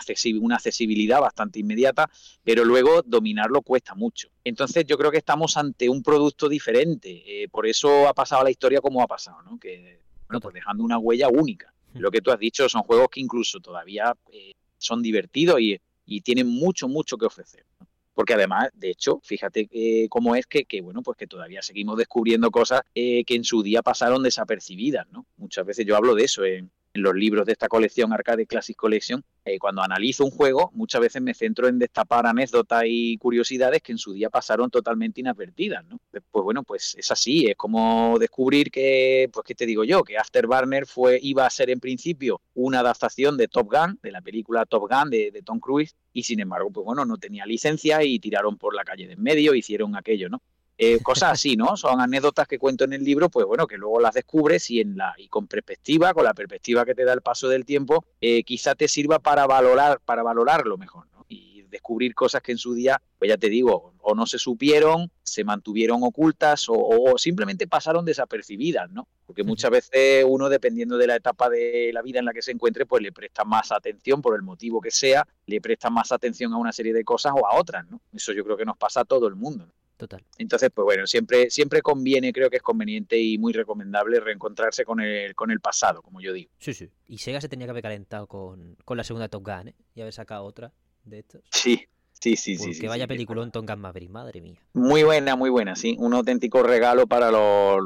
accesibilidad bastante inmediata, pero luego dominarlo cuesta mucho. Entonces yo creo que estamos ante un producto diferente. Eh, por eso ha pasado la historia como ha pasado, ¿no? Que, bueno, pues dejando una huella única. Lo que tú has dicho son juegos que incluso todavía eh, son divertidos y, y tienen mucho, mucho que ofrecer porque además, de hecho, fíjate eh, cómo es que, bueno, pues que todavía seguimos descubriendo cosas eh, que en su día pasaron desapercibidas, ¿no? Muchas veces yo hablo de eso en, en los libros de esta colección Arcade Classic Collection, eh, cuando analizo un juego, muchas veces me centro en destapar anécdotas y curiosidades que en su día pasaron totalmente inadvertidas, ¿no? Pues bueno, pues es así, es como descubrir que, pues qué te digo yo, que Afterburner fue, iba a ser en principio una adaptación de Top Gun, de la película Top Gun de, de Tom Cruise, y sin embargo, pues bueno, no tenía licencia y tiraron por la calle de en medio, hicieron aquello, ¿no? Eh, cosas así, ¿no? Son anécdotas que cuento en el libro, pues bueno, que luego las descubres y en la y con perspectiva, con la perspectiva que te da el paso del tiempo, eh, quizá te sirva para valorar, para valorarlo mejor, ¿no? Y descubrir cosas que en su día, pues ya te digo, o no se supieron, se mantuvieron ocultas o, simplemente pasaron desapercibidas, ¿no? Porque muchas veces uno, dependiendo de la etapa de la vida en la que se encuentre, pues le presta más atención por el motivo que sea, le presta más atención a una serie de cosas o a otras, ¿no? Eso yo creo que nos pasa a todo el mundo. ¿no? Entonces, pues bueno, siempre, siempre conviene, creo que es conveniente y muy recomendable reencontrarse con el, con el pasado, como yo digo. Sí, sí. Y Sega se tenía que haber calentado con, con la segunda Top Gun, ¿eh? Y haber sacado otra de estos. Sí, Sí, sí, sí. Que vaya película en Tongan Maverick, madre mía. Muy buena, muy buena, sí. Un auténtico regalo para los,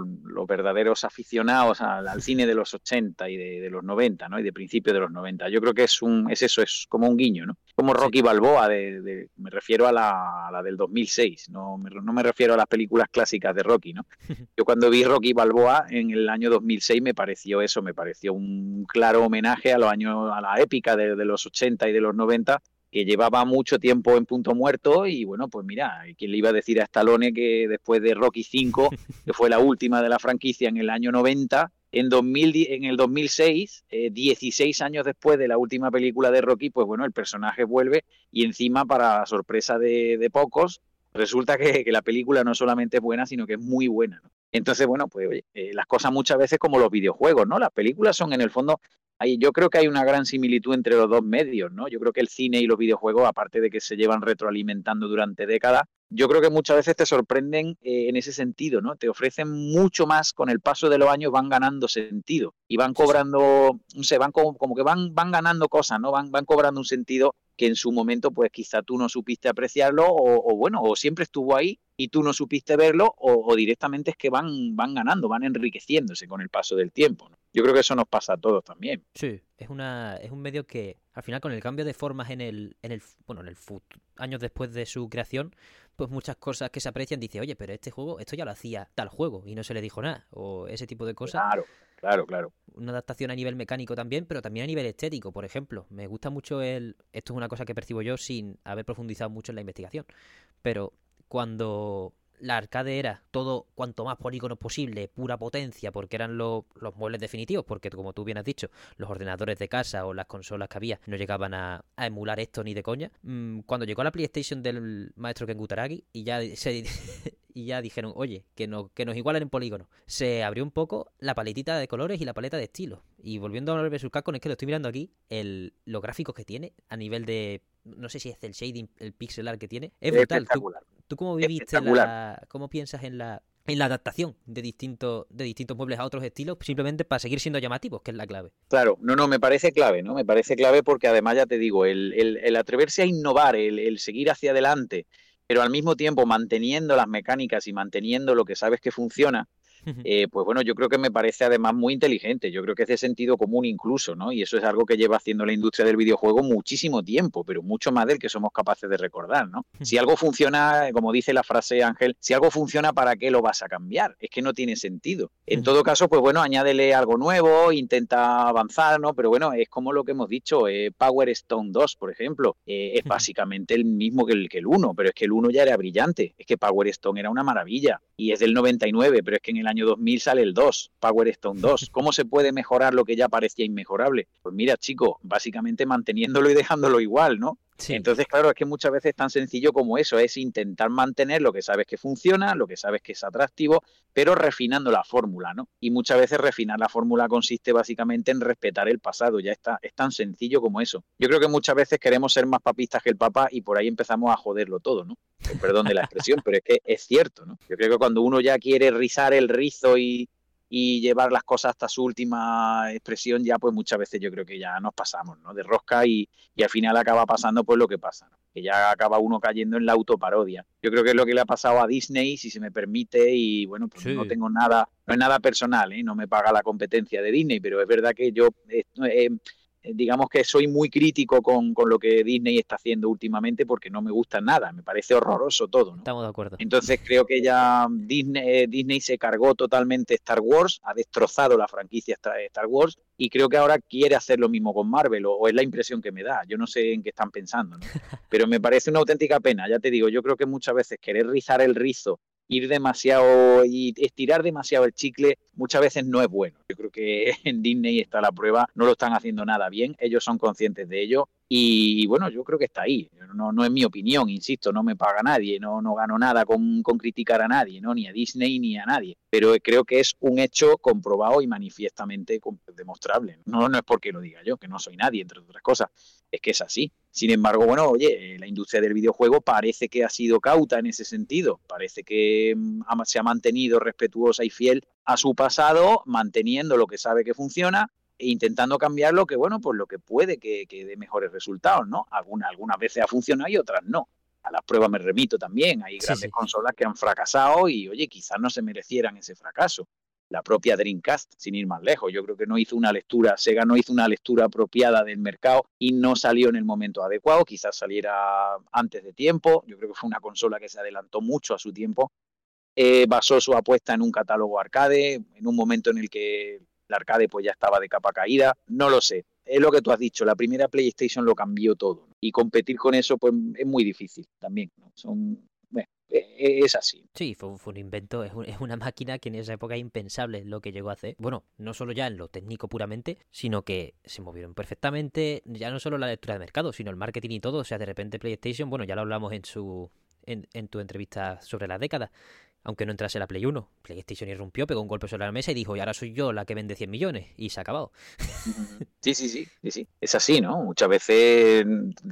verdaderos aficionados al, cine de los 80 y de, los 90, ¿no? Y de principio de los 90. Yo creo que es un es eso, es como un guiño, ¿no? Como Rocky Balboa, de, me refiero a la, a la, del 2006, no me, no me refiero a las películas clásicas de Rocky, ¿no? Yo cuando vi Rocky Balboa en el año 2006 me pareció eso, me pareció un claro homenaje a los años, a la épica de, de los 80 y de los 90 que llevaba mucho tiempo en punto muerto y bueno, pues mira, ¿quién le iba a decir a Stallone que después de Rocky 5, que fue la última de la franquicia en el año 90, en, 2000, en el 2006, 16 eh, años después de la última película de Rocky, pues bueno, el personaje vuelve y encima, para sorpresa de, pocos, resulta que, la película no solamente es buena, sino que es muy buena. Entonces, bueno, pues oye, eh, las cosas muchas veces como los videojuegos, ¿no? Las películas son en el fondo yo creo que hay una gran similitud entre los dos medios, ¿no? Yo creo que el cine y los videojuegos, aparte de que se llevan retroalimentando durante décadas, yo creo que muchas veces te sorprenden eh, en ese sentido, ¿no? Te ofrecen mucho más con el paso de los años, van ganando sentido y van cobrando, no sé, van como, que van, van ganando cosas, ¿no? Van, van cobrando un sentido que en su momento, pues quizá tú no supiste apreciarlo o, o bueno, o siempre estuvo ahí y tú no supiste verlo o, directamente es que van, van ganando, van enriqueciéndose con el paso del tiempo. Yo creo que eso nos pasa a todos también. Sí, es una es un medio que al final con el cambio de formas en el en el bueno, en el años después de su creación, pues muchas cosas que se aprecian dice, "Oye, pero este juego esto ya lo hacía tal juego y no se le dijo nada" o ese tipo de cosas. Claro. Claro, claro. Una adaptación a nivel mecánico también, pero también a nivel estético, por ejemplo. Me gusta mucho el. Esto es una cosa que percibo yo sin haber profundizado mucho en la investigación. Pero cuando la arcade era todo cuanto más polígonos posible, pura potencia, porque eran los muebles definitivos, porque como tú bien has dicho, los ordenadores de casa o las consolas que había no llegaban a, emular esto ni de coña. Mm, cuando llegó a la PlayStation del maestro Ken Kutaragi y ya y ya dijeron, oye, que, no, que nos igualen en polígonos, se abrió un poco la paletita de colores y la paleta de estilos. Y volviendo a ver con es que lo estoy mirando aquí, el, los gráficos que tiene a nivel de no sé si es el shading, el pixel art que tiene, es brutal. ¿Tú cómo viviste la, cómo piensas en la en la adaptación de distintos de distintos muebles a otros estilos simplemente para seguir siendo llamativos que es la clave claro no no me parece clave no me parece clave porque además ya te digo el, el, atreverse a innovar el, el, seguir hacia adelante pero al mismo tiempo manteniendo las mecánicas y manteniendo lo que sabes que funciona eh, pues bueno, yo creo que me parece además muy inteligente, yo creo que es de sentido común incluso, ¿no? Y eso es algo que lleva haciendo la industria del videojuego muchísimo tiempo, pero mucho más del que somos capaces de recordar, ¿no? Si algo funciona, como dice la frase Ángel, si algo funciona, ¿para qué lo vas a cambiar? Es que no tiene sentido. En todo caso, pues bueno, añádele algo nuevo, intenta avanzar, ¿no? Pero bueno, es como lo que hemos dicho, eh, Power Stone 2, por ejemplo, eh, es básicamente el mismo que el, que el 1, pero es que el 1 ya era brillante, es que Power Stone era una maravilla y es del 99, pero es que en el año 2000 sale el 2, Power Stone 2. ¿Cómo se puede mejorar lo que ya parecía inmejorable? Pues mira, chico, básicamente manteniéndolo y dejándolo igual, ¿no? Entonces, claro, es que muchas veces es tan sencillo como eso, es intentar mantener lo que sabes que funciona, lo que sabes que es atractivo, pero refinando la fórmula, ¿no? Y muchas veces refinar la fórmula consiste básicamente en respetar el pasado, ya está, es tan sencillo como eso. Yo creo que muchas veces queremos ser más papistas que el Papa y por ahí empezamos a joderlo todo, ¿no? Perdón de la expresión, pero es que es cierto, ¿no? Yo creo que cuando uno ya quiere rizar el rizo y, y llevar las cosas hasta su última expresión, ya pues muchas veces yo creo que ya nos pasamos, ¿no? De rosca y, y al final acaba pasando pues lo que pasa, ¿no? que ya acaba uno cayendo en la autoparodia. Yo creo que es lo que le ha pasado a Disney, si se me permite, y bueno, pues no tengo nada, no es nada personal, ¿eh? no me paga la competencia de Disney, pero es verdad que yo... Eh, eh, eh, digamos que soy muy crítico con, lo que Disney está haciendo últimamente porque no me gusta nada, me parece horroroso todo. ¿no? Estamos de acuerdo. Entonces creo que ya Disney, eh, Disney se cargó totalmente Star Wars, ha destrozado la franquicia Star Wars y creo que ahora quiere hacer lo mismo con Marvel o, es la impresión que me da. Yo no sé en qué están pensando, ¿no? pero me parece una auténtica pena, ya te digo, yo creo que muchas veces querer rizar el rizo ir demasiado y estirar demasiado el chicle muchas veces no es bueno. Yo creo que en Disney está la prueba, no lo están haciendo nada bien, ellos son conscientes de ello y bueno, yo creo que está ahí. No, no es mi opinión, insisto, no me paga nadie, no, no gano nada con, con criticar a nadie, ¿no? ni a Disney ni a nadie. Pero creo que es un hecho comprobado y manifiestamente demostrable. No, no es porque lo diga yo, que no soy nadie, entre otras cosas. Es que es así. Sin embargo, bueno, oye, la industria del videojuego parece que ha sido cauta en ese sentido. Parece que mm, se ha mantenido respetuosa y fiel a su pasado, manteniendo lo que sabe que funciona intentando cambiar lo que, bueno, pues lo que puede que, dé mejores resultados, ¿no? Algunas, algunas veces ha funcionado y otras no. A las pruebas me remito también. Hay grandes consolas que han fracasado y, oye, quizás no se merecieran ese fracaso. La propia Dreamcast, sin ir más lejos. Yo creo que no hizo una lectura, Sega no hizo una lectura apropiada del mercado y no salió en el momento adecuado. Quizás saliera antes de tiempo. Yo creo que fue una consola que se adelantó mucho a su tiempo. Eh, basó su apuesta en un catálogo arcade, en un momento en el que la arcade pues ya estaba de capa caída, no lo sé. Es lo que tú has dicho, la primera PlayStation lo cambió todo y competir con eso pues es muy difícil también. Son, bueno, e, e, es así. Sí, fue, un invento, es, una máquina que en esa época es impensable lo que llegó a hacer. Bueno, no solo ya en lo técnico puramente, sino que se movieron perfectamente, ya no solo la lectura de mercado, sino el marketing y todo. O sea, de repente PlayStation, bueno, ya lo hablamos en su en, en tu entrevista sobre la década, aunque no entrase la Play 1. PlayStation irrumpió, pegó un golpe sobre la mesa y dijo, y ahora soy yo la que vende 100 millones. Y se ha acabado. Sí, sí, sí, sí, sí. Es así, ¿no? Muchas veces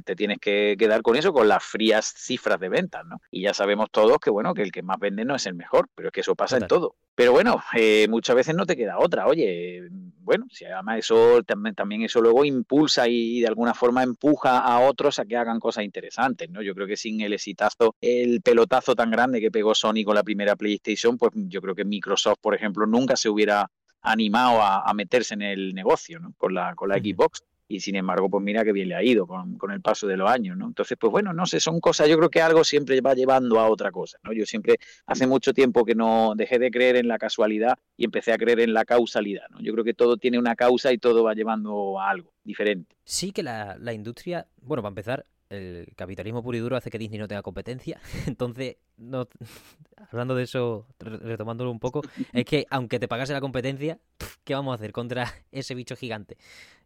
te tienes que quedar con eso, con las frías cifras de ventas, ¿no? Y ya sabemos todos que, bueno, que el que más vende no es el mejor, pero es que eso pasa en todo. Pero bueno, eh, muchas veces no te queda otra. Oye, bueno, si además eso también, eso luego impulsa y, de alguna forma empuja a otros a que hagan cosas interesantes, ¿no? Yo creo que sin el exitazo, el pelotazo tan grande que pegó Sony con la primera PlayStation, pues yo creo que Microsoft, por ejemplo, nunca se hubiera animado a, meterse en el negocio, ¿no? Con la, con la Xbox y sin embargo, pues mira que bien le ha ido con, el paso de los años, ¿no? Entonces, pues bueno, no sé, son cosas, yo creo que algo siempre va llevando a otra cosa, ¿no? Yo siempre, hace mucho tiempo que no dejé de creer en la casualidad y empecé a creer en la causalidad, ¿no? Yo creo que todo tiene una causa y todo va llevando a algo diferente. Sí que la, la industria, bueno, para empezar, el capitalismo puro y duro hace que Disney no tenga competencia. Entonces, no, hablando de eso, retomándolo un poco, es que aunque te pagase la competencia, ¿qué vamos a hacer contra ese bicho gigante?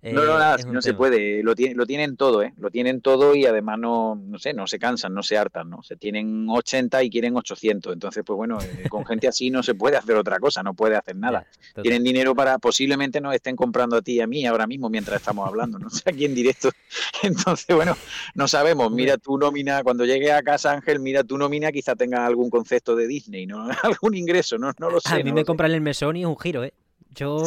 no, no, eh, nada, no se puede. Lo, lo tienen todo, ¿eh? Lo tienen todo y además no, no sé, no se cansan, no se hartan, ¿no? Se tienen 80 y quieren 800. Entonces, pues bueno, eh, con gente así no se puede hacer otra cosa, no puede hacer nada. tienen dinero para, posiblemente nos estén comprando a ti y a mí ahora mismo mientras estamos hablando, no sé, aquí en directo. Entonces, bueno, no sabemos. Mira tu nómina, cuando llegue a casa Ángel, mira tu nómina, quizá tenga algún concepto de Disney, ¿no? algún ingreso, no, no lo sé. A mí me compran el mesón y es un giro, ¿eh? Yo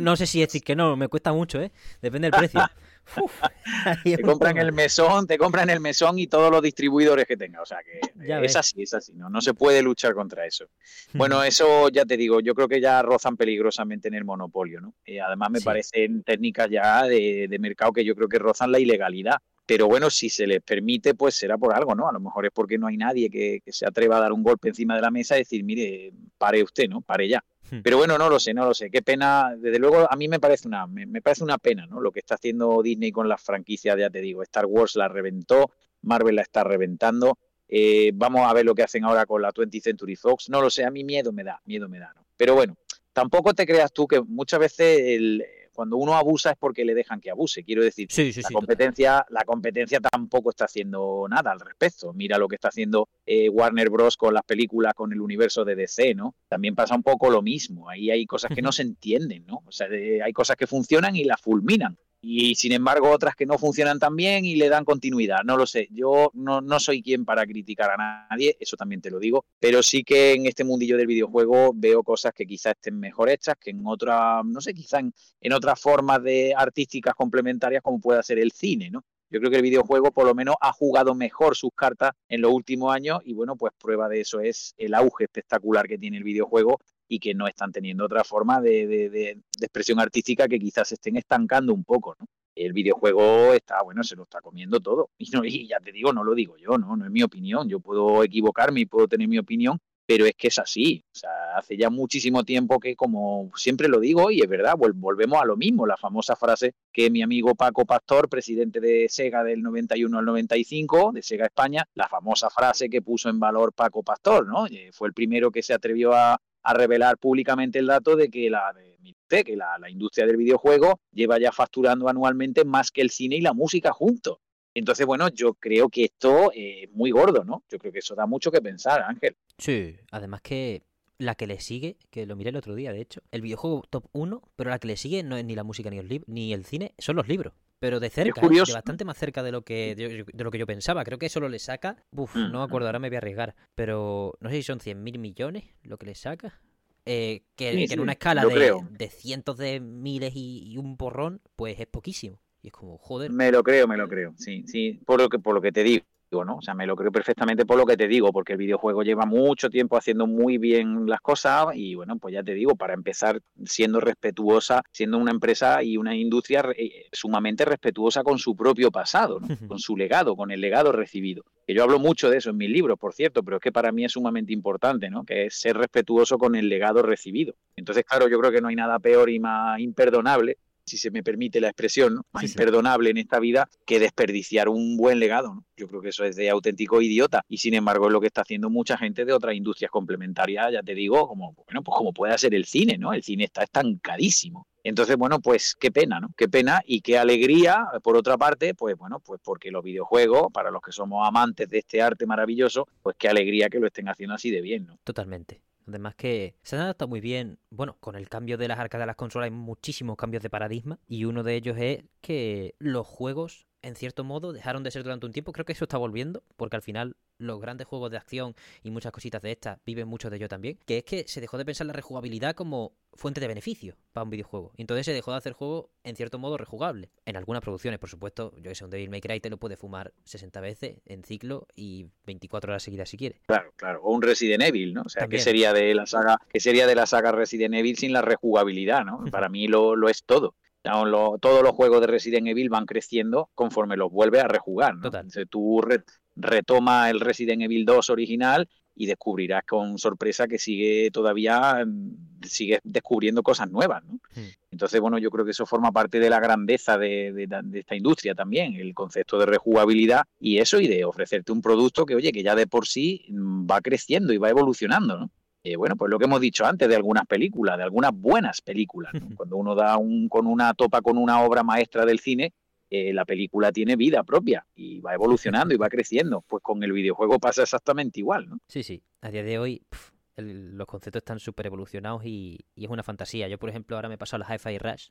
no sé si decir que no, me cuesta mucho, ¿eh? Depende del precio. te compran el mesón, te compran el mesón y todos los distribuidores que tenga. O sea que es así, es así, ¿no? No se puede luchar contra eso. Bueno, eso ya te digo, yo creo que ya rozan peligrosamente en el monopolio, ¿no? Eh, además me parecen técnicas ya de, de mercado que yo creo que rozan la ilegalidad pero bueno, si se les permite, pues será por algo, ¿no? A lo mejor es porque no hay nadie que, se atreva a dar un golpe encima de la mesa y decir, mire, pare usted, ¿no? Pare ya. Hmm. Pero bueno, no lo sé, no lo sé. Qué pena. Desde luego, a mí me parece una, me, parece una pena, ¿no? Lo que está haciendo Disney con las franquicias, ya te digo, Star Wars la reventó, Marvel la está reventando. Eh, vamos a ver lo que hacen ahora con la 20th Century Fox. No lo sé, a mí miedo me da, miedo me da, ¿no? Pero bueno, tampoco te creas tú que muchas veces el, cuando uno abusa es porque le dejan que abuse. Quiero decir, la, competencia, la competencia tampoco está haciendo nada al respecto. Mira lo que está haciendo eh, Warner Bros. con las películas, con el universo de DC, ¿no? También pasa un poco lo mismo. Ahí hay cosas que no se entienden, ¿no? O sea, hay cosas que funcionan y las fulminan y sin embargo otras que no funcionan tan bien y le dan continuidad. No lo sé, yo no, no, soy quien para criticar a nadie, eso también te lo digo, pero sí que en este mundillo del videojuego veo cosas que quizás estén mejor hechas que en otra, no sé, quizás en, en otras formas de artísticas complementarias como pueda ser el cine, ¿no? Yo creo que el videojuego por lo menos ha jugado mejor sus cartas en los últimos años y bueno, pues prueba de eso es el auge espectacular que tiene el videojuego y que no están teniendo otra forma de, expresión artística que quizás estén estancando un poco, ¿no? El videojuego está, bueno, se lo está comiendo todo. Y, y ya te digo, no lo digo yo, ¿no? No es mi opinión. Yo puedo equivocarme y puedo tener mi opinión, pero es que es así. O sea, hace ya muchísimo tiempo que, como siempre lo digo, y es verdad, volvemos a lo mismo, la famosa frase que mi amigo Paco Pastor, presidente de Sega del 91 al 95, de Sega España, la famosa frase que puso en valor Paco Pastor, ¿no? Eh, fue el primero que se atrevió a, a revelar públicamente el dato de que la que la, industria del videojuego lleva ya facturando anualmente más que el cine y la música juntos. Entonces, bueno, yo creo que esto es muy gordo, ¿no? Yo creo que eso da mucho que pensar, Ángel. Sí, además que la que le sigue, que lo miré el otro día, de hecho, el videojuego top 1, pero la que le sigue no es ni la música ni el, ni el cine, son los libros pero de cerca, ¿eh? de bastante más cerca de lo que de, lo que yo pensaba. Creo que solo le saca, uf, mm. no me acuerdo, ahora me voy a arriesgar, pero no sé si son 100 mil millones lo que le saca. Eh, que, en una escala de, cientos de miles y, un porrón, pues es poquísimo. Y es como, joder. Me lo creo, me lo creo, sí, sí, por lo que, por lo que te digo. ¿No? O sea, me lo creo perfectamente por lo que te digo, porque el videojuego lleva mucho tiempo haciendo muy bien las cosas y bueno, pues ya te digo, para empezar siendo respetuosa, siendo una empresa y una industria eh, sumamente respetuosa con su propio pasado, con su legado, con el legado recibido. Que yo hablo mucho de eso en mis libros, por cierto, pero es que para mí es sumamente importante, ¿no? Que es ser respetuoso con el legado recibido. Entonces, claro, yo creo que no hay nada peor y más imperdonable si se me permite la expresión, más imperdonable en esta vida que desperdiciar un buen legado. Yo creo que eso es de auténtico idiota y sin embargo es lo que está haciendo mucha gente de otras industrias complementarias, ya te digo, como bueno, pues como puede ser el cine, ¿no? El cine está estancadísimo Entonces, bueno, pues qué pena, ¿no? Qué pena y qué alegría, por otra parte, pues bueno, pues porque los videojuegos, para los que somos amantes de este arte maravilloso, pues qué alegría que lo estén haciendo así de bien, ¿no? Totalmente. Además que se han adaptado muy bien, bueno, con el cambio de las arcas de las consolas hay muchísimos cambios de paradigma y uno de ellos es que los juegos en cierto modo, dejaron de ser durante un tiempo. Creo que eso está volviendo, porque al final los grandes juegos de acción y muchas cositas de estas viven mucho de ello también. Que es que se dejó de pensar la rejugabilidad como fuente de beneficio para un videojuego. Y entonces se dejó de hacer juego en cierto modo rejugable. En algunas producciones, por supuesto, yo que sé, un Devil May Cry te lo puede fumar 60 veces en ciclo y 24 horas seguidas si quiere. Claro, claro. O un Resident Evil, ¿no? O sea, que sería de la saga, que sería de la saga Resident Evil sin la rejugabilidad, ¿no? Para mí lo, lo es todo todos los juegos de Resident Evil van creciendo conforme los vuelves a rejugar. Entonces, tú retomas el Resident Evil 2 original y descubrirás con sorpresa que sigue todavía, mm, sigue descubriendo cosas nuevas. Hmm. Entonces, bueno, yo creo que eso forma parte de la grandeza de, de, esta industria también, el concepto de rejugabilidad y eso, y de ofrecerte un producto que, oye, que ya de por sí mm, va creciendo y va evolucionando, ¿no? Eh, bueno, pues lo que hemos dicho antes de algunas películas, de algunas buenas películas. Cuando uno da un, con una topa con una obra maestra del cine, eh, la película tiene vida propia y va evolucionando y va creciendo. Pues con el videojuego pasa exactamente igual, ¿no? Sí, sí. A día de hoy los conceptos están súper evolucionados y, y, es una fantasía. Yo, por ejemplo, ahora me he pasado la Hi-Fi Rush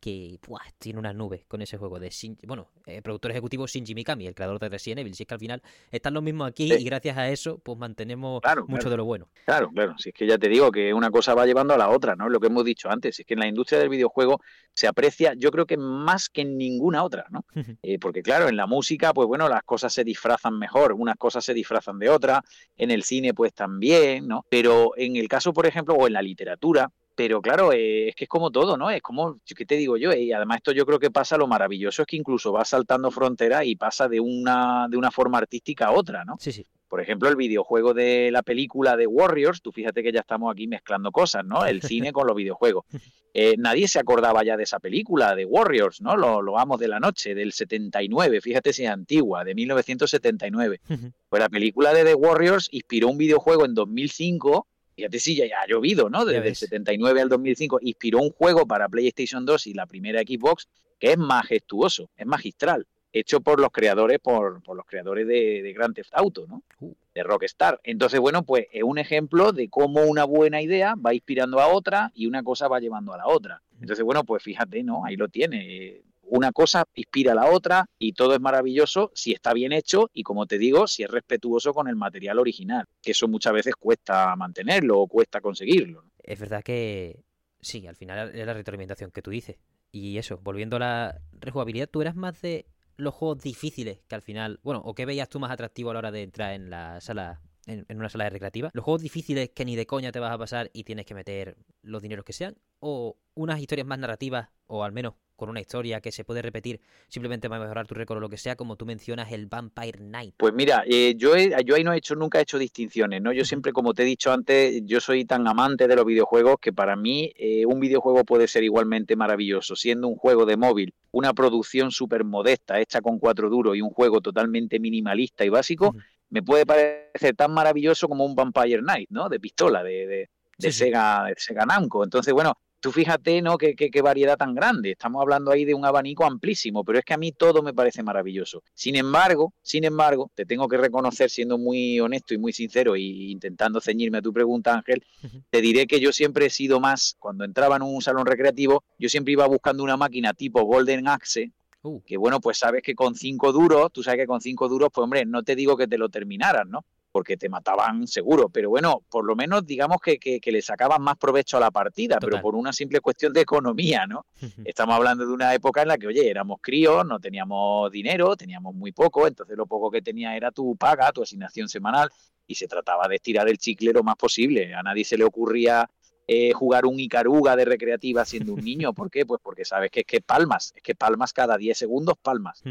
que tiene una nube con ese juego de bueno, eh, productor ejecutivo Shinji Mikami, el creador de Resident Evil. Si es que al final están los mismos aquí y gracias a eso pues mantenemos mucho de lo bueno. Claro, claro. Si es que ya te digo que una cosa va llevando a la otra, ¿no? Lo que hemos dicho antes, es que en la industria del videojuego se aprecia, yo creo que más que en ninguna otra, ¿no? Eh, porque claro, en la música, pues bueno, las cosas se disfrazan mejor, unas cosas se disfrazan de otras, en el cine pues también, ¿no? Pero en el caso, por ejemplo, o en la literatura, pero claro, eh, es que es como todo, ¿no? Es como, ¿qué te digo yo? Y además esto yo creo que pasa, lo maravilloso es que incluso va saltando fronteras y pasa de una, de una forma artística a otra, ¿no? Sí, sí. Por ejemplo, el videojuego de la película de Warriors, tú fíjate que ya estamos aquí mezclando cosas, ¿no? El cine con los videojuegos. Eh, nadie se acordaba ya de esa película, de Warriors, ¿no? Lo, lo amos de la noche, del 79, fíjate si es antigua, de 1979. Pues la película de The Warriors inspiró un videojuego en 2005 fíjate si ya, ha llovido, ¿no? Desde el 79 al 2005, inspiró un juego para PlayStation 2 y la primera Xbox que es majestuoso, es magistral, hecho por los creadores, por, los creadores de, Grand Theft Auto, ¿no? Uh. De Rockstar. Entonces, bueno, pues es un ejemplo de cómo una buena idea va inspirando a otra y una cosa va llevando a la otra. Entonces, bueno, pues fíjate, ¿no? Ahí lo tiene una cosa inspira a la otra y todo es maravilloso si está bien hecho y como te digo, si es respetuoso con el material original, que eso muchas veces cuesta mantenerlo o cuesta conseguirlo. Es verdad que sí, al final es la retroalimentación que tú dices. Y eso, volviendo a la rejugabilidad, tú eras más de los juegos difíciles que al final, bueno, o que veías tú más atractivo a la hora de entrar en la sala en, una sala de recreativa. Los juegos difíciles que ni de coña te vas a pasar y tienes que meter los dineros que sean. O unas historias más narrativas, o al menos con una historia que se puede repetir simplemente para mejorar tu récord o lo que sea, como tú mencionas el Vampire Knight. Pues mira, eh, yo, yo ahí no he hecho, nunca he hecho distinciones, ¿no? Yo siempre, como te he dicho antes, yo soy tan amante de los videojuegos que para mí eh, un videojuego puede ser igualmente maravilloso, siendo un juego de móvil, una producción súper modesta, hecha con cuatro duros y un juego totalmente minimalista y básico, me puede parecer tan maravilloso como un Vampire Knight, ¿no? De pistola, de, de, Sega, de Sega Namco. Entonces, bueno, tú fíjate, ¿no? Qué, qué, variedad tan grande. Estamos hablando ahí de un abanico amplísimo, pero es que a mí todo me parece maravilloso. Sin embargo, sin embargo, te tengo que reconocer, siendo muy honesto y muy sincero e intentando ceñirme a tu pregunta, Ángel, te diré que yo siempre he sido más, cuando entraba en un salón recreativo, yo siempre iba buscando una máquina tipo Golden Axe, uh. que bueno, pues sabes que con cinco duros, tú sabes que con cinco duros, pues hombre, no te digo que te lo terminaras, ¿no? Porque te mataban seguro, pero bueno, por lo menos digamos que, que, le sacaban más provecho a la partida, pero por una simple cuestión de economía, ¿no? Estamos hablando de una época en la que, oye, éramos críos, no teníamos dinero, teníamos muy poco, entonces lo poco que tenía era tu paga, tu asignación semanal, y se trataba de estirar el chicle lo más posible. A nadie se le ocurría eh, jugar un Icaruga de recreativa siendo un niño. ¿Por qué? Pues porque sabes que es que palmas, es que palmas cada 10 segundos, palmas.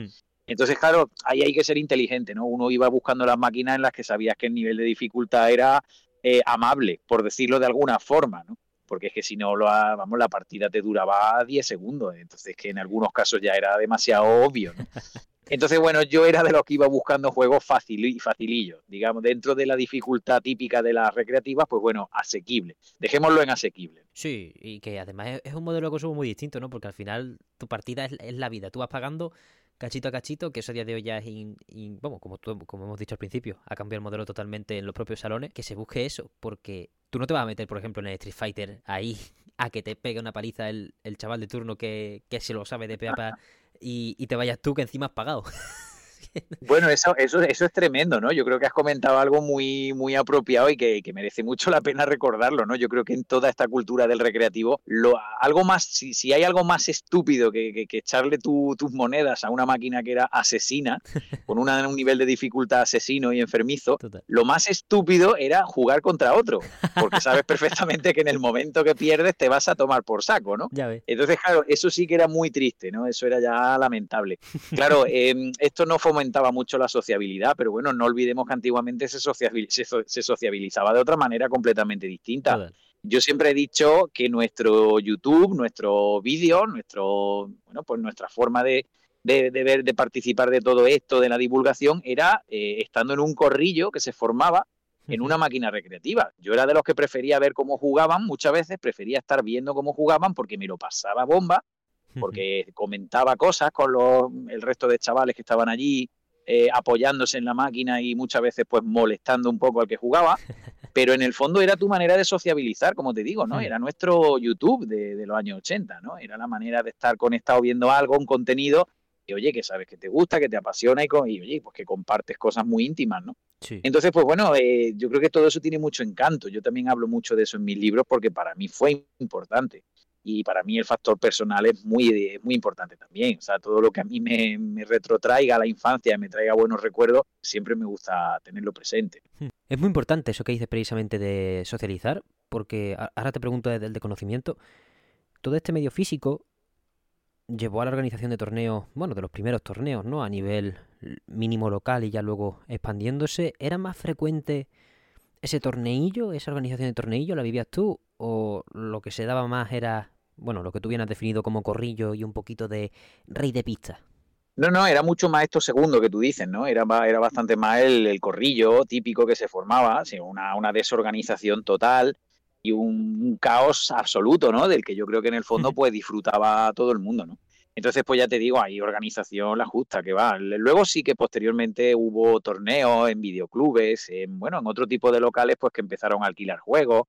Entonces, claro, ahí hay que ser inteligente, ¿no? Uno iba buscando las máquinas en las que sabías que el nivel de dificultad era eh, amable, por decirlo de alguna forma, ¿no? Porque es que si no, lo, vamos, la partida te duraba 10 segundos, entonces que en algunos casos ya era demasiado obvio, ¿no? Entonces, bueno, yo era de los que iba buscando juegos y facilillos, digamos, dentro de la dificultad típica de las recreativas, pues bueno, asequible. Dejémoslo en asequible. Sí, y que además es un modelo de consumo muy distinto, ¿no? Porque al final tu partida es, es la vida. Tú vas pagando cachito a cachito, que eso a día de hoy ya es, como, como hemos dicho al principio, ha cambiado el modelo totalmente en los propios salones, que se busque eso, porque tú no te vas a meter, por ejemplo, en el Street Fighter ahí a que te pegue una paliza el, el chaval de turno que, que se lo sabe de peapa y, y te vayas tú que encima has pagado. Bueno, eso, eso, eso es tremendo, ¿no? Yo creo que has comentado algo muy, muy apropiado y que, merece mucho la pena recordarlo, ¿no? Yo creo que en toda esta cultura del recreativo, lo, algo más, si, si hay algo más estúpido que, que, echarle tus monedas a una máquina que era asesina, con una, un nivel de dificultad asesino y enfermizo, lo más estúpido era jugar contra otro, porque sabes perfectamente que en el momento que pierdes te vas a tomar por saco, ¿no? Entonces, claro, eso sí que era muy triste, ¿no? Eso era ya lamentable. Claro, em, esto no fue fomentaba mucho la sociabilidad, pero bueno, no olvidemos que antiguamente se, se, sociabilizaba de otra manera completamente distinta. Yo siempre he dicho que nuestro YouTube, nuestro vídeo, nuestro, bueno, pues nuestra forma de, de, ver, de participar de todo esto, de la divulgación, era eh, estando en un corrillo que se formaba en una máquina recreativa. Yo era de los que prefería ver cómo jugaban, muchas veces prefería estar viendo cómo jugaban porque me lo pasaba bomba porque comentaba cosas con los, el resto de chavales que estaban allí eh, apoyándose en la máquina y muchas veces pues molestando un poco al que jugaba, pero en el fondo era tu manera de sociabilizar, como te digo, ¿no? Era nuestro YouTube de, los años 80, ¿no? Era la manera de estar conectado viendo algo, un contenido que, oye, que sabes que te gusta, que te apasiona y, y oye, pues que compartes cosas muy íntimas, ¿no? Entonces, pues bueno, eh, yo creo que todo eso tiene mucho encanto. Yo también hablo mucho de eso en mis libros porque para mí fue importante y para mí el factor personal es muy, muy importante también. O sea, todo lo que a mí me, me retrotraiga a la infancia, me traiga buenos recuerdos, siempre me gusta tenerlo presente. Hmm. Es muy importante eso que dices precisamente de socializar, porque ahora te pregunto desde el de conocimiento, todo este medio físico llevó a la organización de torneos, bueno, de los primeros torneos, ¿no? A nivel mínimo local y ya luego expandiéndose, ¿era más frecuente ese torneillo, esa organización de torneillo, la vivías tú? ¿O lo que se daba más era bueno, lo que tú bien has definido como corrillo y un poquito de rey de pista. No, no, era mucho más esto segundo que tú dices, ¿no? Era, era bastante más el, corrillo típico que se formaba, una, una desorganización total y un, caos absoluto, ¿no? Del que yo creo que en el fondo pues disfrutaba todo el mundo, ¿no? Entonces, pues ya te digo, hay organización la justa que va. Luego sí que posteriormente hubo torneos en videoclubes, en, bueno, en otro tipo de locales, pues que empezaron a alquilar juegos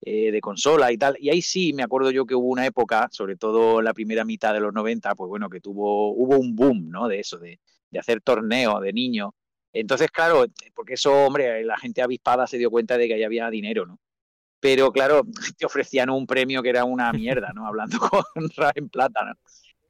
eh, de consola y tal. Y ahí sí me acuerdo yo que hubo una época, sobre todo la primera mitad de los 90, pues bueno, que tuvo, hubo un boom, ¿no? De eso, de, de hacer torneos de niños. Entonces, claro, porque eso, hombre, la gente avispada se dio cuenta de que ahí había dinero, ¿no? Pero claro, te ofrecían un premio que era una mierda, ¿no? Hablando con en plata, ¿no?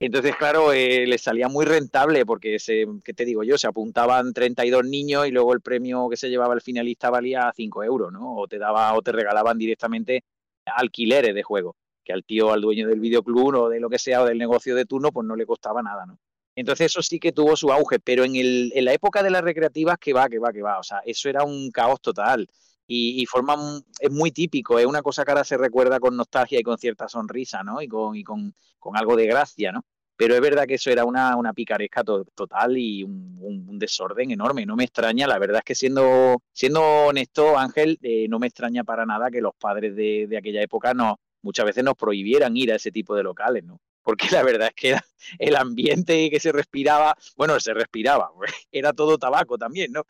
Entonces, claro, eh, les salía muy rentable porque, se, ¿qué te digo yo? Se apuntaban 32 niños y luego el premio que se llevaba el finalista valía 5 euros, ¿no? O te, daba, o te regalaban directamente alquileres de juego, que al tío, al dueño del videoclub o de lo que sea, o del negocio de turno, pues no le costaba nada, ¿no? Entonces eso sí que tuvo su auge, pero en, el, en la época de las recreativas, que va, que va, que va. O sea, eso era un caos total. Y, y forma es muy típico, es una cosa que ahora se recuerda con nostalgia y con cierta sonrisa, ¿no? Y con, y con, con algo de gracia, ¿no? Pero es verdad que eso era una, una picaresca total y un, desorden enorme. No me extraña, la verdad es que siendo, siendo honesto, Ángel, eh, no me extraña para nada que los padres de, de aquella época no, muchas veces nos prohibieran ir a ese tipo de locales, ¿no? Porque la verdad es que el ambiente que se respiraba, bueno, se respiraba, era todo tabaco también, ¿no?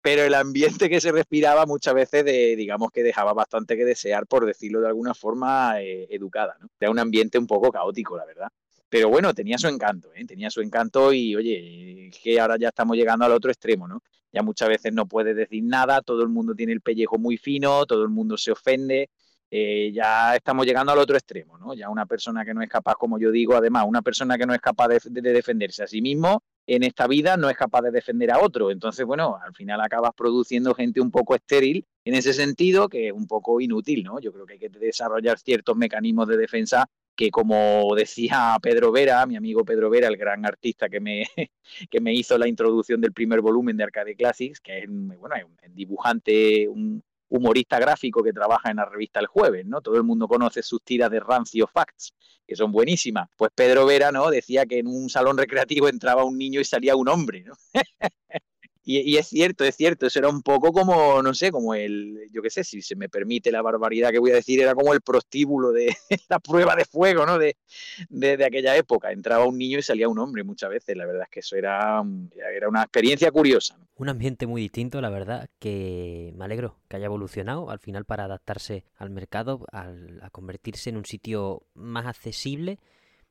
Pero el ambiente que se respiraba muchas veces, de, digamos que dejaba bastante que desear, por decirlo de alguna forma eh, educada, ¿no? Era un ambiente un poco caótico, la verdad. Pero bueno, tenía su encanto, ¿eh? tenía su encanto y oye, que ahora ya estamos llegando al otro extremo, ¿no? Ya muchas veces no puedes decir nada, todo el mundo tiene el pellejo muy fino, todo el mundo se ofende, eh, ya estamos llegando al otro extremo, ¿no? Ya una persona que no es capaz, como yo digo, además, una persona que no es capaz de, defenderse a sí mismo en esta vida no es capaz de defender a otro. Entonces, bueno, al final acabas produciendo gente un poco estéril en ese sentido, que es un poco inútil, ¿no? Yo creo que hay que desarrollar ciertos mecanismos de defensa que como decía Pedro Vera, mi amigo Pedro Vera, el gran artista que me, que me hizo la introducción del primer volumen de Arcade Classics, que es, bueno, un dibujante, un, humorista gráfico que trabaja en la revista El Jueves, ¿no? Todo el mundo conoce sus tiras de rancio facts, que son buenísimas. Pues Pedro Vera, ¿no? Decía que en un salón recreativo entraba un niño y salía un hombre, ¿no? Y, es cierto, es cierto, eso era un poco como, no sé, como el, yo qué sé, si se me permite la barbaridad que voy a decir, era como el prostíbulo de la prueba de fuego, ¿no? De, de, aquella época. Entraba un niño y salía un hombre muchas veces, la verdad es que eso era, era una experiencia curiosa. Un ambiente muy distinto, la verdad, que me alegro que haya evolucionado al final para adaptarse al mercado, a convertirse en un sitio más accesible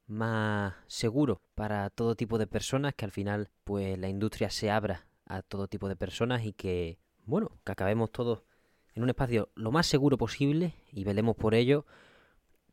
más seguro para todo tipo de personas que al final pues la industria se abra a todo tipo de personas y que, bueno, que acabemos todos en un espacio lo más seguro posible y velemos por ello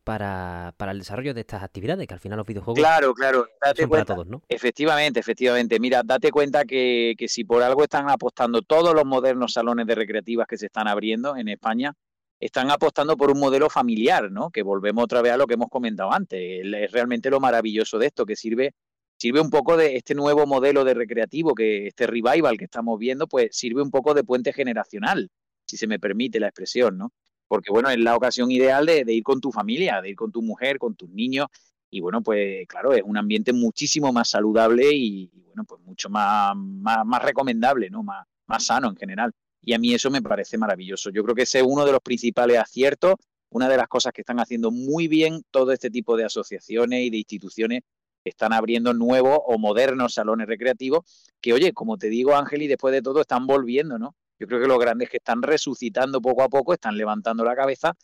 para, para, el desarrollo de estas actividades, que al final los videojuegos claro, claro, date son cuenta, para todos, ¿no? Efectivamente, efectivamente. Mira, date cuenta que, que, si por algo están apostando todos los modernos salones de recreativas que se están abriendo en España, están apostando por un modelo familiar, ¿no? Que volvemos otra vez a lo que hemos comentado antes. Es realmente lo maravilloso de esto, que sirve sirve un poco de este nuevo modelo de recreativo, que este revival que estamos viendo, pues sirve un poco de puente generacional, si se me permite la expresión, ¿no? Porque bueno, es la ocasión ideal de, ir con tu familia, de ir con tu mujer, con tus niños, y bueno, pues claro, es un ambiente muchísimo más saludable y, bueno, pues mucho más, más, recomendable, ¿no? Más, más sano en general. Y a mí eso me parece maravilloso. Yo creo que ese es uno de los principales aciertos, una de las cosas que están haciendo muy bien todo este tipo de asociaciones y de instituciones están abriendo nuevos o modernos salones recreativos que, oye, como te digo, Ángel, y después de todo están volviendo, ¿no? Yo creo que los grandes que están resucitando poco a poco, están levantando la cabeza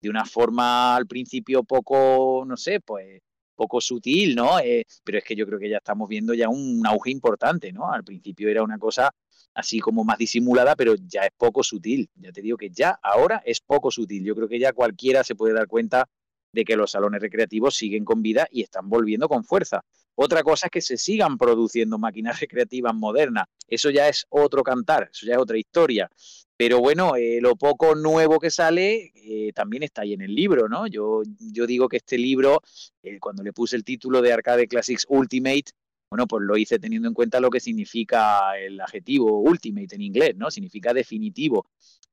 de una forma al principio poco, no sé, pues poco sutil, ¿no? Eh, pero es que yo creo que ya estamos viendo ya un auge importante, ¿no? Al principio era una cosa así como más disimulada, pero ya es poco sutil. Ya te digo que ya ahora es poco sutil. Yo creo que ya cualquiera se puede dar cuenta de que los salones recreativos siguen con vida y están volviendo con fuerza. Otra cosa es que se sigan produciendo máquinas recreativas modernas. Eso ya es otro cantar, eso ya es otra historia. Pero bueno, eh, lo poco nuevo que sale eh, también está ahí en el libro, ¿no? Yo, yo digo que este libro, eh, cuando le puse el título de Arcade Classics Ultimate, bueno, pues lo hice teniendo en cuenta lo que significa el adjetivo ultimate en inglés, ¿no? Significa definitivo.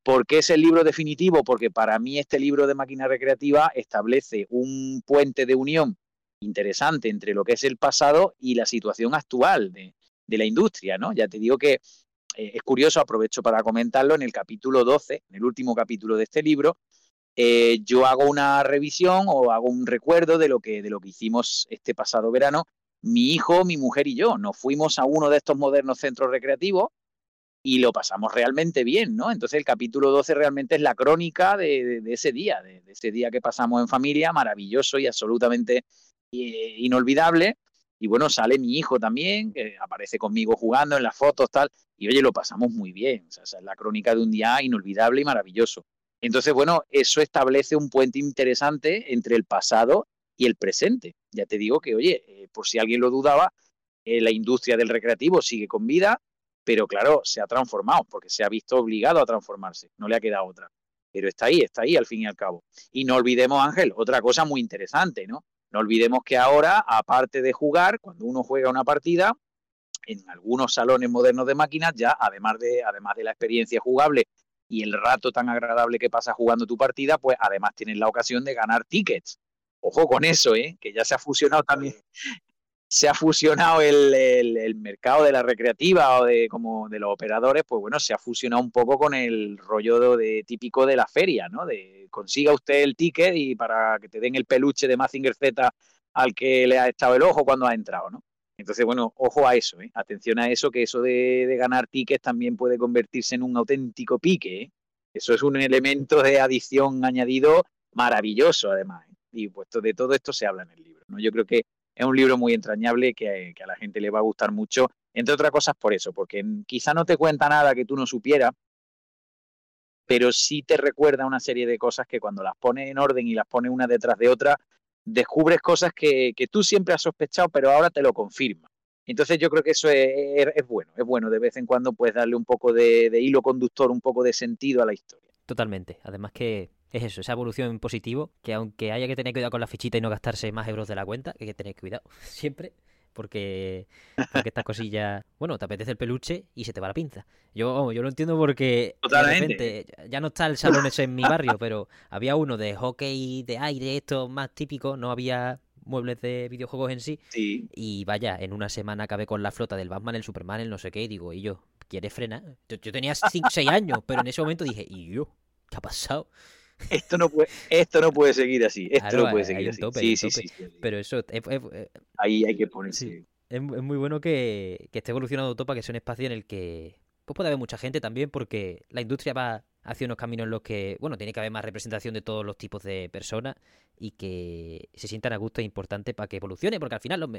¿Por qué es el libro definitivo? Porque para mí este libro de máquina recreativa establece un puente de unión interesante entre lo que es el pasado y la situación actual de, la industria, ¿no? Ya te digo que eh, es curioso, aprovecho para comentarlo, en el capítulo 12, en el último capítulo de este libro, eh, yo hago una revisión o hago un recuerdo de lo que, de lo que hicimos este pasado verano mi hijo, mi mujer y yo nos fuimos a uno de estos modernos centros recreativos y lo pasamos realmente bien, ¿no? Entonces el capítulo 12 realmente es la crónica de, ese día, de, ese día que pasamos en familia, maravilloso y absolutamente eh, inolvidable. Y bueno, sale mi hijo también, que aparece conmigo jugando en las fotos, tal, y oye, lo pasamos muy bien. O sea, es la crónica de un día inolvidable y maravilloso. Entonces, bueno, eso establece un puente interesante entre el pasado y el presente. Ya te digo que, oye, eh, por si alguien lo dudaba, eh, la industria del recreativo sigue con vida, pero claro, se ha transformado, porque se ha visto obligado a transformarse, no le ha quedado otra. Pero está ahí, está ahí al fin y al cabo. Y no olvidemos, Ángel, otra cosa muy interesante, ¿no? No olvidemos que ahora, aparte de jugar, cuando uno juega una partida, en algunos salones modernos de máquinas, ya además de, además de la experiencia jugable y el rato tan agradable que pasa jugando tu partida, pues además tienes la ocasión de ganar tickets. Ojo con eso, ¿eh? que ya se ha fusionado también, se ha fusionado el, mercado de la recreativa o de como de los operadores, pues bueno, se ha fusionado un poco con el rollo de, típico de la feria, ¿no? De consiga usted el ticket y para que te den el peluche de Mazinger Z al que le ha echado el ojo cuando ha entrado, ¿no? Entonces, bueno, ojo a eso, ¿eh? atención a eso, que eso de, de ganar tickets también puede convertirse en un auténtico pique. ¿eh? Eso es un elemento de adición añadido maravilloso, además. ¿eh? y puesto de todo esto se habla en el libro. ¿no? Yo creo que es un libro muy entrañable que, a la gente le va a gustar mucho, entre otras cosas por eso, porque quizá no te cuenta nada que tú no supieras, pero sí te recuerda una serie de cosas que cuando las pones en orden y las pones una detrás de otra, descubres cosas que, tú siempre has sospechado, pero ahora te lo confirma. Entonces yo creo que eso es, bueno, es bueno de vez en cuando puedes darle un poco de, de hilo conductor, un poco de sentido a la historia. Totalmente. Además que es eso, esa evolución en positivo, que aunque haya que tener cuidado con la fichita y no gastarse más euros de la cuenta, que hay que tener cuidado siempre, porque, porque estas cosillas, bueno, te apetece el peluche y se te va la pinza. Yo, yo lo entiendo porque Totalmente. ya no está el salón ese en mi barrio, pero había uno de hockey de aire, esto más típico, no había muebles de videojuegos en sí. Sí. Y vaya, en una semana acabé con la flota del Batman, el Superman, el no sé qué, y digo, y yo, ¿quieres frenar? Yo, yo tenía 6 años, pero en ese momento dije, ¿y yo? ¿Qué ha pasado? Esto no puede, esto no puede seguir así. Esto Claro, no puede seguir así. tope, sí, sí, sí, sí. Pero eso, es, es- Ahí hay que ponerse. Sí. es- es muy bueno que, que esté evolucionando todo para que sea un espacio en el que pues puede haber mucha gente también, porque la industria va hacia unos caminos en los que, bueno, tiene que haber más representación de todos los tipos de personas y que se sientan a gusto es importante para que evolucione, porque al final los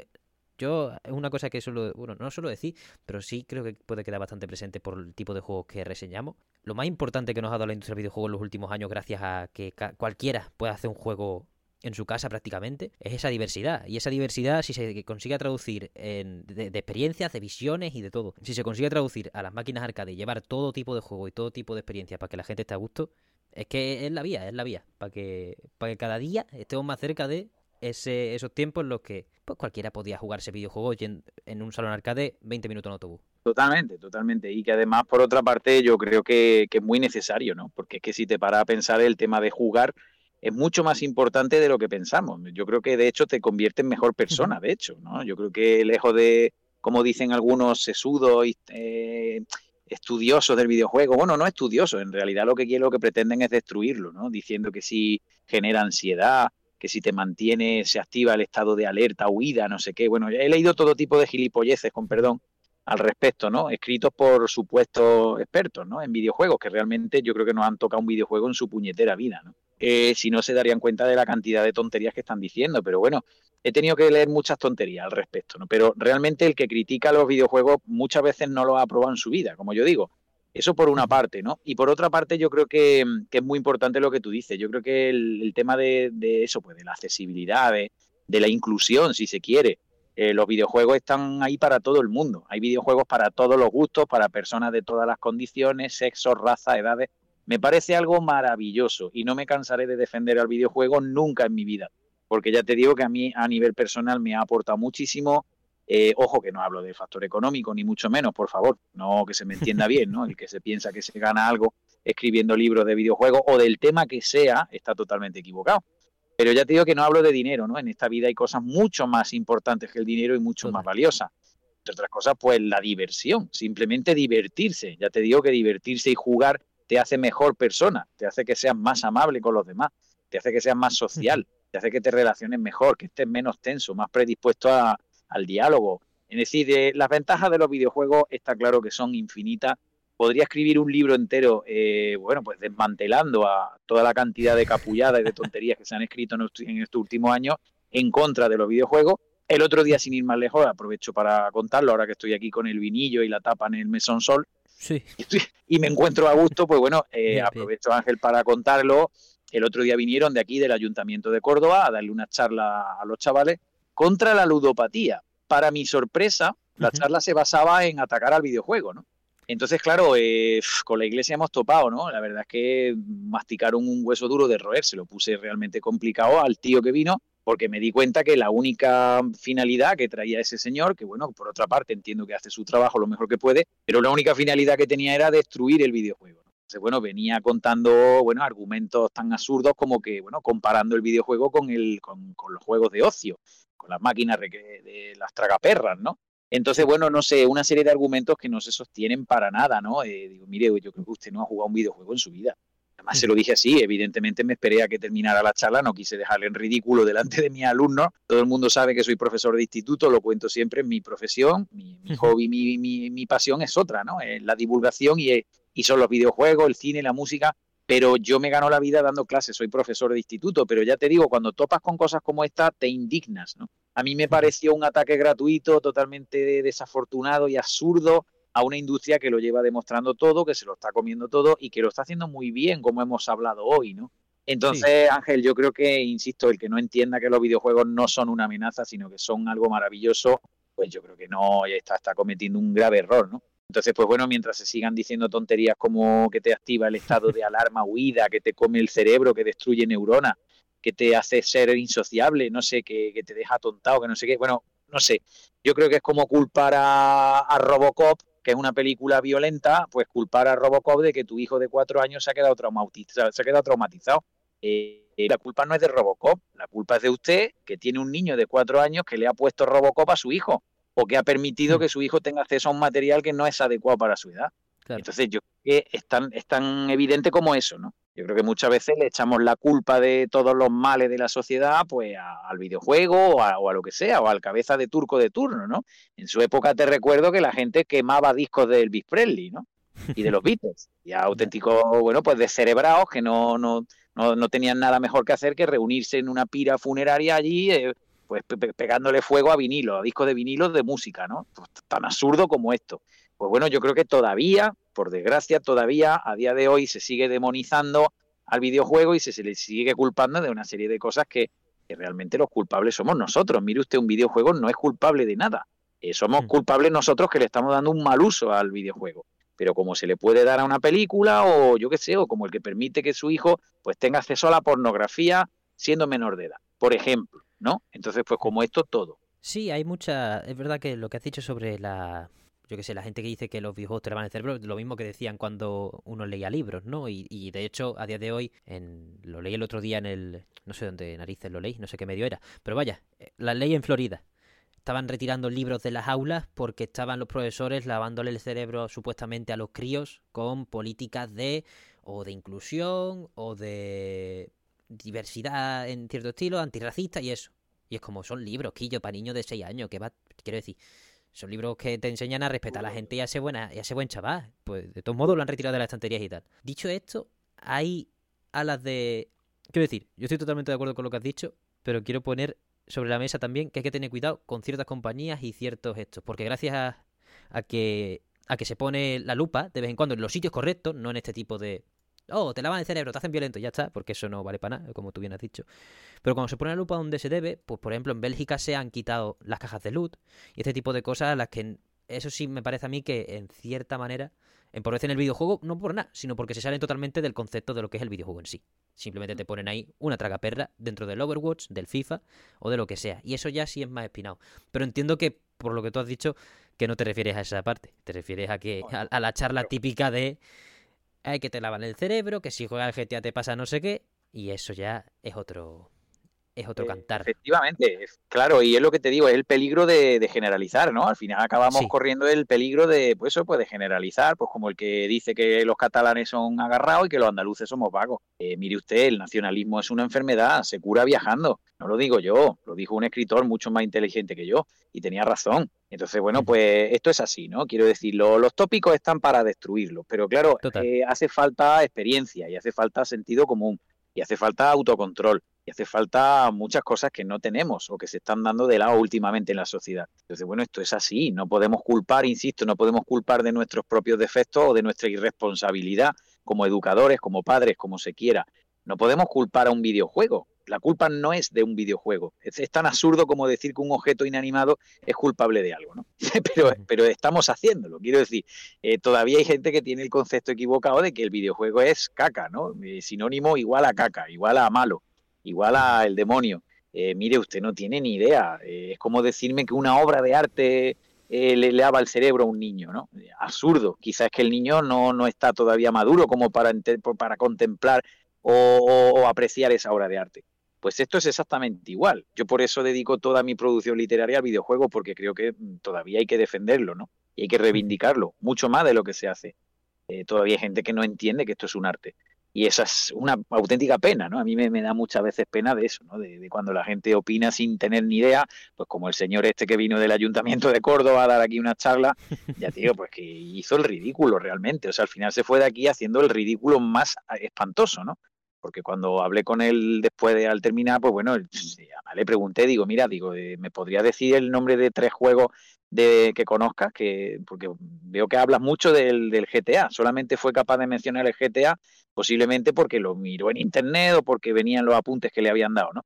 yo es una cosa que suelo, bueno, no suelo decir, pero sí creo que puede quedar bastante presente por el tipo de juegos que reseñamos. Lo más importante que nos ha dado la industria del videojuego en los últimos años, gracias a que cualquiera pueda hacer un juego en su casa prácticamente, es esa diversidad. Y esa diversidad, si se consigue traducir en, de, de experiencias, de visiones y de todo, si se consigue traducir a las máquinas arcade y llevar todo tipo de juego y todo tipo de experiencias para que la gente esté a gusto, es que es la vía, es la vía, para que, para que cada día estemos más cerca de ese, esos tiempos en los que pues cualquiera podía jugarse videojuegos en, en un salón arcade 20 minutos en autobús. Totalmente, totalmente. Y que además, por otra parte, yo creo que, que es muy necesario, ¿no? Porque es que si te paras a pensar el tema de jugar es mucho más importante de lo que pensamos. Yo creo que de hecho te convierte en mejor persona, de hecho, ¿no? Yo creo que lejos de, como dicen algunos sesudos y eh, estudiosos del videojuego, bueno, no estudiosos, en realidad lo que lo que pretenden es destruirlo, ¿no? Diciendo que si genera ansiedad, que si te mantiene, se activa el estado de alerta, huida, no sé qué. Bueno, he leído todo tipo de gilipolleces, con perdón, al respecto, ¿no? Escritos por supuestos expertos, ¿no? En videojuegos, que realmente yo creo que nos han tocado un videojuego en su puñetera vida, ¿no? Si no se darían cuenta de la cantidad de tonterías que están diciendo, pero bueno, he tenido que leer muchas tonterías al respecto, ¿no? Pero realmente el que critica los videojuegos muchas veces no los ha probado en su vida, como yo digo. Eso por una parte, ¿no? Y por otra parte, yo creo que, que es muy importante lo que tú dices. Yo creo que el, el tema de, de, eso, pues de la accesibilidad, de, de la inclusión, si se quiere, eh, los videojuegos están ahí para todo el mundo. Hay videojuegos para todos los gustos, para personas de todas las condiciones, sexos, razas, edades. Me parece algo maravilloso y no me cansaré de defender al videojuego nunca en mi vida, porque ya te digo que a mí a nivel personal me ha aportado muchísimo. Eh, ojo que no hablo de factor económico, ni mucho menos, por favor, no que se me entienda bien, ¿no? El que se piensa que se gana algo escribiendo libros de videojuegos o del tema que sea, está totalmente equivocado. Pero ya te digo que no hablo de dinero, ¿no? En esta vida hay cosas mucho más importantes que el dinero y mucho más valiosas. Entre otras cosas, pues la diversión, simplemente divertirse. Ya te digo que divertirse y jugar te hace mejor persona, te hace que seas más amable con los demás, te hace que seas más social, te hace que te relaciones mejor, que estés menos tenso, más predispuesto a, al diálogo. Es decir, eh, las ventajas de los videojuegos está claro que son infinitas. Podría escribir un libro entero, eh, bueno, pues desmantelando a toda la cantidad de capulladas y de tonterías que se han escrito en, est- en estos últimos años en contra de los videojuegos. El otro día, sin ir más lejos, aprovecho para contarlo, ahora que estoy aquí con el vinillo y la tapa en el mesón sol, Sí. y, me encuentro a gusto, pues bueno, eh, Bien, bien. aprovecho Ángel para contarlo. El otro día vinieron de aquí, del Ayuntamiento de Córdoba, a darle una charla a los chavales contra la ludopatía. Para mi sorpresa, la charla se basaba en atacar al videojuego, ¿no? Entonces, claro, eh, con la iglesia hemos topado, ¿no? La verdad es que masticaron un hueso duro de roer, se lo puse realmente complicado al tío que vino, porque me di cuenta que la única finalidad que traía ese señor, que bueno, por otra parte entiendo que hace su trabajo lo mejor que puede, pero la única finalidad que tenía era destruir el videojuego. ¿no? Entonces, bueno, venía contando, bueno, argumentos tan absurdos como que, bueno, comparando el videojuego con, el, con, con los juegos de ocio, con las máquinas de, las tragaperras, ¿no? Entonces, bueno, no sé, una serie de argumentos que no se sostienen para nada, ¿no? Eh, digo, mire, yo creo que usted no ha jugado un videojuego en su vida. Además, se lo dije así, evidentemente me esperé a que terminara la charla, no quise dejarle en ridículo delante de mis alumnos. Todo el mundo sabe que soy profesor de instituto, lo cuento siempre, mi profesión, mi, hobby, mi, mi, mi pasión es otra, ¿no? Es la divulgación y, y son los videojuegos, el cine, la música, pero yo me gano la vida dando clases, soy profesor de instituto, pero ya te digo, cuando topas con cosas como esta, te indignas, ¿no? A mí me pareció un ataque gratuito, totalmente desafortunado y absurdo a una industria que lo lleva demostrando todo, que se lo está comiendo todo y que lo está haciendo muy bien, como hemos hablado hoy, ¿no? Entonces, Ángel, yo creo que, insisto, el que no entienda que los videojuegos no son una amenaza, sino que son algo maravilloso, pues yo creo que no está, está cometiendo un grave error, ¿no? Entonces, pues bueno, mientras se sigan diciendo tonterías como que te activa el estado de alarma, huida, que te come el cerebro, que destruye neuronas, que te hace ser insociable, no sé, que, te deja atontado, que no sé qué. Bueno, no sé, yo creo que es como culpar a, Robocop, que es una película violenta, pues culpar a Robocop de que tu hijo de cuatro años se ha quedado traumatizado. Se ha quedado traumatizado. Eh, la culpa no es de Robocop, la culpa es de usted, que tiene un niño de cuatro años que le ha puesto Robocop a su hijo, o que ha permitido mm. que su hijo tenga acceso a un material que no es adecuado para su edad. Entonces yo creo que es tan, es tan evidente como eso, ¿no? Yo creo que muchas veces le echamos la culpa de todos los males de la sociedad pues al videojuego o a, lo que sea, o al cabeza de turco de turno, ¿no? En su época te recuerdo que la gente quemaba discos del Elvis Presley, ¿no? Y de los Beatles. Y auténticos, bueno, pues descerebrados que no, no, no, tenían nada mejor que hacer que reunirse en una pira funeraria allí, eh, pues pegándole fuego a vinilo, a discos de vinilo de música, ¿no? Pues, tan absurdo como esto. Pues bueno, yo creo que todavía, por desgracia, todavía a día de hoy se sigue demonizando al videojuego y se, le sigue culpando de una serie de cosas que, realmente los culpables somos nosotros. Mire usted, un videojuego no es culpable de nada. Eh, somos mm. culpables nosotros que le estamos dando un mal uso al videojuego. Pero como se le puede dar a una película o yo qué sé, o como el que permite que su hijo pues tenga acceso a la pornografía siendo menor de edad, por ejemplo, ¿no? Entonces, pues como esto todo. Sí, hay mucha... Es verdad que lo que has dicho sobre la yo que sé, la gente que dice que los videojuegos te lavan el cerebro, lo mismo que decían cuando uno leía libros, ¿no? Y, de hecho, a día de hoy, en, lo leí el otro día en el, no sé dónde narices lo leí, no sé qué medio era, pero vaya, eh, la ley en Florida. Estaban retirando libros de las aulas porque estaban los profesores lavándole el cerebro supuestamente a los críos con políticas de o de inclusión o de diversidad en cierto estilo, antirracista y eso. Y es como son libros, quillo, para niños de 6 años, que va, quiero decir, son libros que te enseñan a respetar a la gente y a ser, buena, y a ser buen chaval. Pues de todos modos lo han retirado de las estanterías y tal. Dicho esto, hay alas de... Quiero decir, yo estoy totalmente de acuerdo con lo que has dicho, pero quiero poner sobre la mesa también que hay que tener cuidado con ciertas compañías y ciertos estos. Porque gracias a, a que a que se pone la lupa de vez en cuando en los sitios correctos, no en este tipo de oh, te lavan el cerebro, te hacen violento, ya está, porque eso no vale para nada, como tú bien has dicho. Pero cuando se pone la lupa donde se debe, pues por ejemplo en Bélgica se han quitado las cajas de loot y este tipo de cosas, las que eso sí me parece a mí que en cierta manera empobrecen el videojuego, no por nada, sino porque se salen totalmente del concepto de lo que es el videojuego en sí. Simplemente te ponen ahí una tragaperra dentro del Overwatch, del FIFA o de lo que sea. Y eso ya sí es más espinado. Pero entiendo que, por lo que tú has dicho, que no te refieres a esa parte. Te refieres a que a la charla típica de hay que te lavan el cerebro, que si juegas al GTA te pasa no sé qué, y eso ya es otro es otro eh, cantar. Efectivamente, claro, y es lo que te digo, es el peligro de, generalizar, ¿no? Al final acabamos corriendo el peligro de, pues eso, pues de generalizar, pues como el que dice que los catalanes son agarrados y que los andaluces somos vagos. Eh, mire usted, el nacionalismo es una enfermedad, se cura viajando. No lo digo yo, lo dijo un escritor mucho más inteligente que yo y tenía razón. Entonces, bueno, pues esto es así, ¿no? Quiero decir, los tópicos están para destruirlos, pero claro, eh, hace falta experiencia y hace falta sentido común y hace falta autocontrol y hace falta muchas cosas que no tenemos o que se están dando de lado últimamente en la sociedad. Entonces, bueno, esto es así, no podemos culpar, insisto, no podemos culpar de nuestros propios defectos o de nuestra irresponsabilidad como educadores, como padres, como se quiera. No podemos culpar a un videojuego, la culpa no es de un videojuego. Es, tan absurdo como decir que un objeto inanimado es culpable de algo, ¿no? pero, pero estamos haciéndolo. Quiero decir, eh, todavía hay gente que tiene el concepto equivocado de que el videojuego es caca, ¿no? Eh, sinónimo igual a caca, igual a malo, igual a el demonio. Eh, mire, usted no tiene ni idea. es como decirme que una obra de arte le, le, lava el cerebro a un niño, ¿no? Absurdo. Quizás es que el niño no, no está todavía maduro como para, para contemplar o, apreciar esa obra de arte. Pues esto es exactamente igual. Yo por eso dedico toda mi producción literaria al videojuego, porque creo que mm, todavía hay que defenderlo, ¿no? Y hay que reivindicarlo, mucho más de lo que se hace. Eh, todavía hay gente que no entiende que esto es un arte. Y esa es una auténtica pena, ¿no? A mí me, da muchas veces pena de eso, ¿no? De, cuando la gente opina sin tener ni idea, pues como el señor este que vino del Ayuntamiento de Córdoba a dar aquí una charla, ya digo, pues que hizo el ridículo realmente. O sea, al final se fue de aquí haciendo el ridículo más espantoso, ¿no? Porque cuando hablé con él después de al terminar, pues bueno, le pregunté, digo, mira, digo, eh, ¿me podría decir el nombre de tres juegos de que conozcas? Que, porque veo que hablas mucho del, GTA, solamente fue capaz de mencionar el GTA, posiblemente porque lo miró en internet o porque venían los apuntes que le habían dado, ¿no?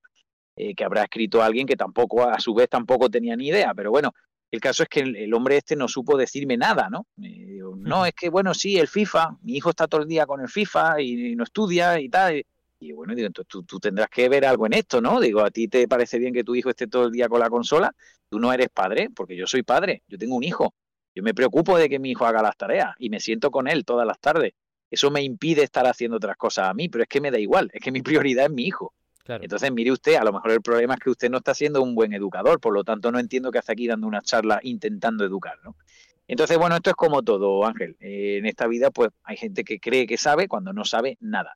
Eh, que habrá escrito alguien que tampoco, a su vez, tampoco tenía ni idea, pero bueno, el caso es que el, hombre este no supo decirme nada, ¿no? no, es que bueno, sí, el FIFA, mi hijo está todo el día con el FIFA y, no estudia y tal. Y Y bueno, digo, entonces tú, tú, tendrás que ver algo en esto, ¿no? Digo, ¿a ti te parece bien que tu hijo esté todo el día con la consola? Tú no eres padre, porque yo soy padre, yo tengo un hijo. Yo me preocupo de que mi hijo haga las tareas y me siento con él todas las tardes. Eso me impide estar haciendo otras cosas a mí, pero es que me da igual, es que mi prioridad es mi hijo. Entonces, mire usted, a lo mejor el problema es que usted no está siendo un buen educador, por lo tanto no entiendo que hace aquí dando una charla intentando educar, ¿no? Entonces, bueno, esto es como todo, Ángel. Eh, en esta vida, pues hay gente que cree que sabe cuando no sabe nada.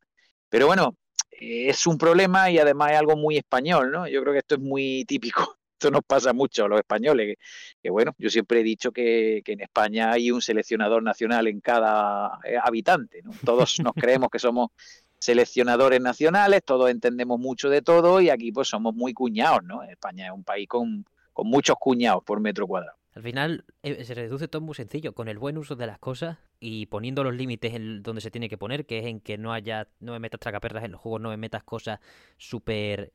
Pero bueno, es un problema y además es algo muy español, ¿no? Yo creo que esto es muy típico. Esto nos pasa mucho a los españoles, que, bueno, yo siempre he dicho que, que, en España hay un seleccionador nacional en cada eh, habitante, ¿no? Todos nos creemos que somos seleccionadores nacionales, todos entendemos mucho de todo y aquí pues somos muy cuñados, ¿no? España es un país con, con muchos cuñados por metro cuadrado. Al final eh, se reduce todo muy sencillo, con el buen uso de las cosas y poniendo los límites en donde se tiene que poner, que es en que no haya, no me metas tracaperras en los juegos, no me metas cosas súper...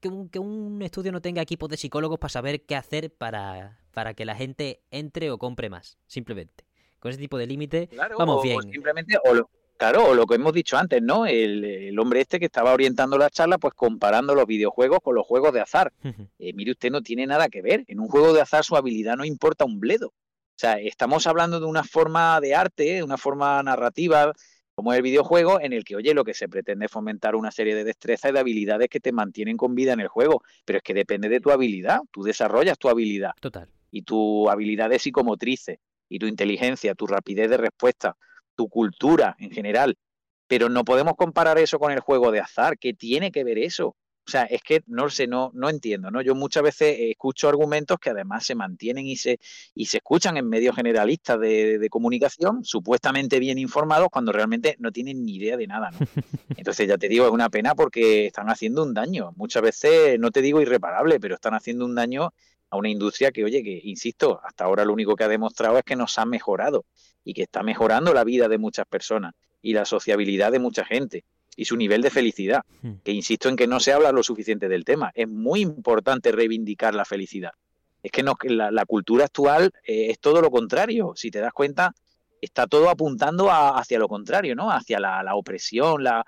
que, un, que un estudio no tenga equipos de psicólogos para saber qué hacer para, para que la gente entre o compre más, simplemente. Con ese tipo de límite, vamos bien. simplemente, o lo, Claro, lo que hemos dicho antes, ¿no? El, hombre este que estaba orientando la charla, pues comparando los videojuegos con los juegos de azar. Eh, mire, usted no tiene nada que ver. En un juego de azar su habilidad no importa un bledo. O sea, estamos hablando de una forma de arte, de una forma narrativa, como el videojuego, en el que, oye, lo que se pretende es fomentar una serie de destrezas y de habilidades que te mantienen con vida en el juego. Pero es que depende de tu habilidad. Tú desarrollas tu habilidad. Total. Y tu habilidad de psicomotrices, y tu inteligencia, tu rapidez de respuesta tu cultura en general. Pero no podemos comparar eso con el juego de azar. ¿Qué tiene que ver eso? O sea, es que no sé, no, no entiendo, ¿no? Yo muchas veces escucho argumentos que además se mantienen y se, y se escuchan en medios generalistas de, de comunicación, supuestamente bien informados, cuando realmente no tienen ni idea de nada, ¿no? Entonces, ya te digo, es una pena porque están haciendo un daño. Muchas veces, no te digo irreparable, pero están haciendo un daño a una industria que, oye, que, insisto, hasta ahora lo único que ha demostrado es que nos ha mejorado y que está mejorando la vida de muchas personas y la sociabilidad de mucha gente y su nivel de felicidad. Hmm. Que insisto en que no se habla lo suficiente del tema. Es muy importante reivindicar la felicidad. Es que, no, la, la cultura actual eh, es todo lo contrario. Si te das cuenta, está todo apuntando hacia lo contrario, ¿no? Hacia la, opresión, la,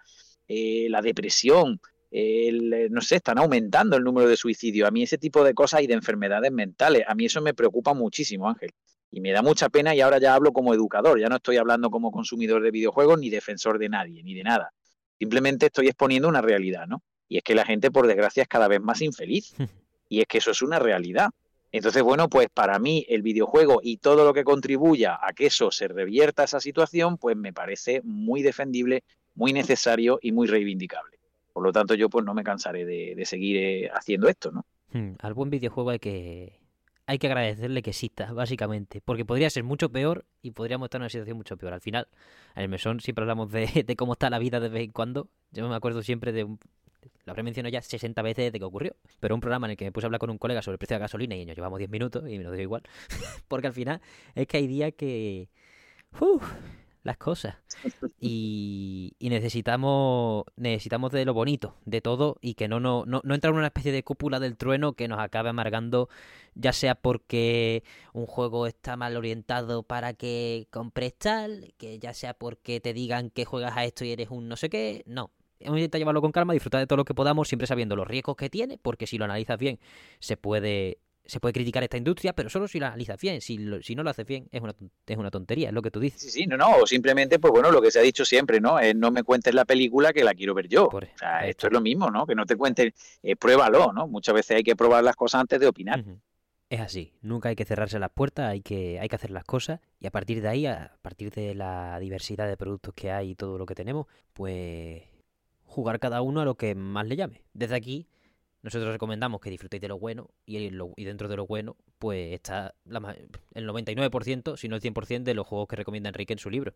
eh, la depresión. No sé, están aumentando el número de suicidios. A mí ese tipo de cosas y de enfermedades mentales, a mí eso me preocupa muchísimo, Ángel. Y me da mucha pena y ahora ya hablo como educador, ya no estoy hablando como consumidor de videojuegos ni defensor de nadie, ni de nada. Simplemente estoy exponiendo una realidad, ¿no? Y es que la gente, por desgracia, es cada vez más infeliz. Y es que eso es una realidad. Entonces, bueno, pues para mí el videojuego y todo lo que contribuya a que eso se revierta esa situación, pues me parece muy defendible, muy necesario y muy reivindicable. Por lo tanto, yo pues no me cansaré de, seguir eh, haciendo esto, ¿no? Hmm, al buen videojuego hay que, hay que agradecerle que exista, básicamente. Porque podría ser mucho peor y podríamos estar en una situación mucho peor. Al final, en el mesón siempre hablamos de, cómo está la vida de vez en cuando. Yo me acuerdo siempre de un, lo habré mencionado ya 60 veces desde que ocurrió. Pero un programa en el que me puse a hablar con un colega sobre el precio de la gasolina y nos llevamos 10 minutos y me lo dio igual. Porque al final es que hay días que las cosas. Y, necesitamos necesitamos de lo bonito, de todo, y que no, no, no, entrar en una especie de cúpula del trueno que nos acabe amargando, ya sea porque un juego está mal orientado para que compres tal, que ya sea porque te digan que juegas a esto y eres un no sé qué, no. Hemos intentado llevarlo con calma, disfrutar de todo lo que podamos, siempre sabiendo los riesgos que tiene, porque si lo analizas bien, se puede se puede criticar esta industria, pero solo si la analizas bien. Si, si no lo haces bien, es una, es una tontería, es lo que tú dices. Sí, sí, no, no, o simplemente, pues bueno, lo que se ha dicho siempre, ¿no? Es no me cuentes la película que la quiero ver yo. o sea, esto es lo mismo, ¿no? Que no te cuentes, eh, pruébalo, ¿no? Muchas veces hay que probar las cosas antes de opinar. Es así, nunca hay que cerrarse las puertas, hay que, hay que hacer las cosas y a partir de ahí, a partir de la diversidad de productos que hay y todo lo que tenemos, pues jugar cada uno a lo que más le llame. Desde aquí nosotros recomendamos que disfrutéis de lo bueno y, y dentro de lo bueno, pues está el 99%, si no el 100% de los juegos que recomienda Enrique en su libro.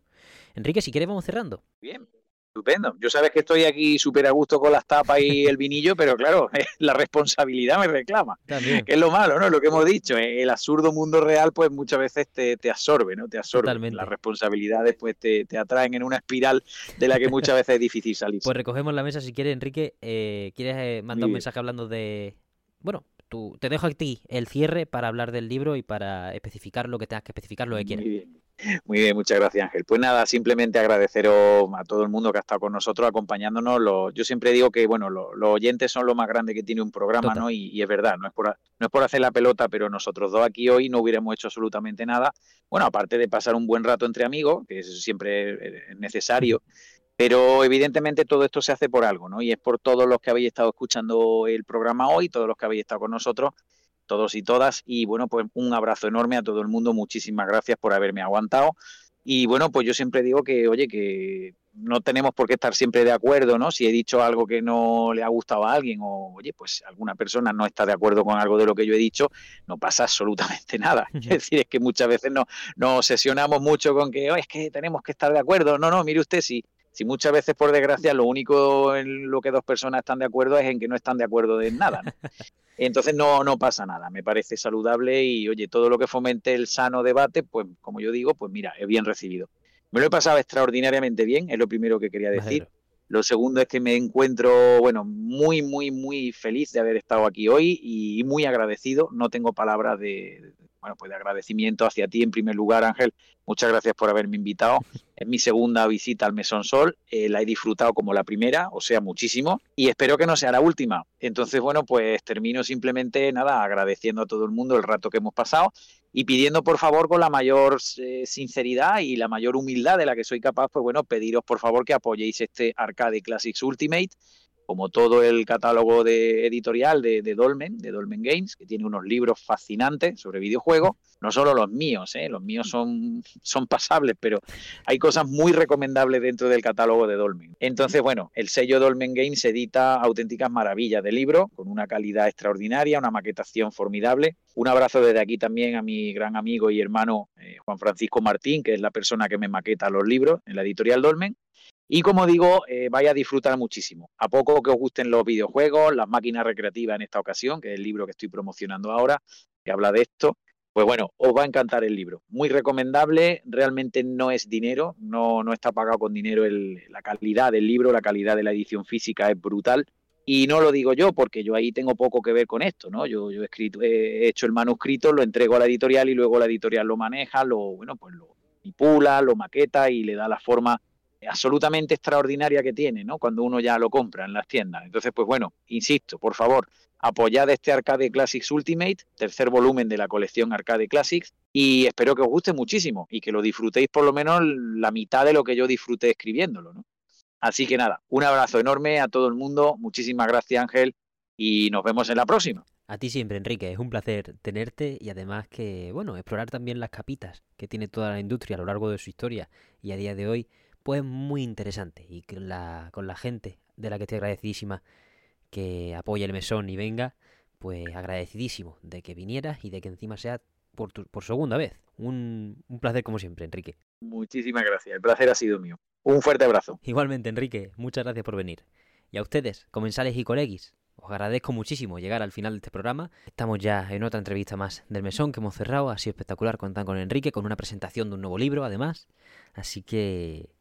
Enrique, si quieres vamos cerrando. Bien, Estupendo. Yo sabes que estoy aquí súper a gusto con las tapas y el vinillo, pero claro, la responsabilidad me reclama. Que es lo malo, ¿no? Lo que hemos dicho. Eh, el absurdo mundo real, pues muchas veces te, te absorbe, ¿no? Te absorbe. Totalmente. Las responsabilidades, pues te, te, atraen en una espiral de la que muchas veces es difícil salir. Pues recogemos la mesa si quieres, Enrique. Eh, ¿Quieres eh, mandar un mensaje hablando de. Bueno, tú, te dejo a ti el cierre para hablar del libro y para especificar lo que tengas que especificar, lo que quieras. Muy bien, muchas gracias Ángel. Pues nada, simplemente agradeceros a todo el mundo que ha estado con nosotros acompañándonos. yo siempre digo que bueno, los oyentes son lo más grande que tiene un programa, ¿no? Y, es verdad, no es, por, no es por hacer la pelota, pero nosotros dos aquí hoy no hubiéramos hecho absolutamente nada. Bueno, aparte de pasar un buen rato entre amigos, que eso siempre es necesario. Pero evidentemente todo esto se hace por algo, ¿no? Y es por todos los que habéis estado escuchando el programa hoy, todos los que habéis estado con nosotros, todos y todas. Y bueno, pues un abrazo enorme a todo el mundo. Muchísimas gracias por haberme aguantado. Y bueno, pues yo siempre digo que, oye, que no tenemos por qué estar siempre de acuerdo, ¿no? Si he dicho algo que no le ha gustado a alguien o, oye, pues alguna persona no está de acuerdo con algo de lo que yo he dicho, no pasa absolutamente nada. Es decir, es que muchas veces no, nos obsesionamos mucho con que, es que tenemos que estar de acuerdo. No, no, mire usted, si, si muchas veces, por desgracia, lo único en lo que dos personas están de acuerdo es en que no están de acuerdo en nada. Entonces no, no pasa nada, me parece saludable y oye, todo lo que fomente el sano debate, pues como yo digo, pues mira, es bien recibido. Me lo he pasado extraordinariamente bien, es lo primero que quería decir. Lo segundo es que me encuentro, bueno, muy, muy, muy feliz de haber estado aquí hoy y muy agradecido. No tengo palabras de, bueno, pues de agradecimiento hacia ti en primer lugar, Ángel. Muchas gracias por haberme invitado. Es mi segunda visita al Mesón Sol. Eh, la he disfrutado como la primera, o sea, muchísimo. Y espero que no sea la última. Entonces, bueno, pues termino simplemente, nada, agradeciendo a todo el mundo el rato que hemos pasado y pidiendo, por favor, con la mayor eh, sinceridad y la mayor humildad de la que soy capaz, pues bueno, pediros, por favor, que apoyéis este Arcade Classics Ultimate como todo el catálogo de editorial de, Dolmen, de Dolmen Games, que tiene unos libros fascinantes sobre videojuegos, no solo los míos, ¿eh? los míos son, pasables, pero hay cosas muy recomendables dentro del catálogo de Dolmen. Entonces, bueno, el sello Dolmen Games edita auténticas maravillas de libro, con una calidad extraordinaria, una maquetación formidable. Un abrazo desde aquí también a mi gran amigo y hermano eh, Juan Francisco Martín, que es la persona que me maqueta los libros en la editorial Dolmen. Y como digo, eh, vaya a disfrutar muchísimo. A poco que os gusten los videojuegos, las máquinas recreativas en esta ocasión, que es el libro que estoy promocionando ahora, que habla de esto, pues bueno, os va a encantar el libro. Muy recomendable, realmente no es dinero, no, no está pagado con dinero la calidad del libro, la calidad de la edición física es brutal. Y no lo digo yo, porque yo ahí tengo poco que ver con esto, ¿no? Yo, yo he, escrito, he hecho el manuscrito, lo entrego a la editorial y luego la editorial lo maneja, lo, bueno, pues lo manipula, lo maqueta y le da la forma absolutamente extraordinaria que tiene, ¿no? Cuando uno ya lo compra en las tiendas. Entonces, pues bueno, insisto, por favor, apoyad este Arcade Classics Ultimate, tercer volumen de la colección Arcade Classics, y espero que os guste muchísimo y que lo disfrutéis por lo menos la mitad de lo que yo disfruté escribiéndolo, ¿no? Así que nada, un abrazo enorme a todo el mundo, muchísimas gracias Ángel y nos vemos en la próxima. A ti siempre, Enrique, es un placer tenerte y además que, bueno, explorar también las capitas que tiene toda la industria a lo largo de su historia y a día de hoy pues muy interesante y con la, con la gente de la que estoy agradecidísima que apoye el mesón y venga, pues agradecidísimo de que vinieras y de que encima sea por, por segunda vez. Un, un placer como siempre, Enrique. Muchísimas gracias, el placer ha sido mío. Un fuerte abrazo. Igualmente, Enrique, muchas gracias por venir. Y a ustedes, comensales y colegis, os agradezco muchísimo llegar al final de este programa. Estamos ya en otra entrevista más del mesón que hemos cerrado. Ha sido espectacular contar con Enrique, con una presentación de un nuevo libro, además. Así que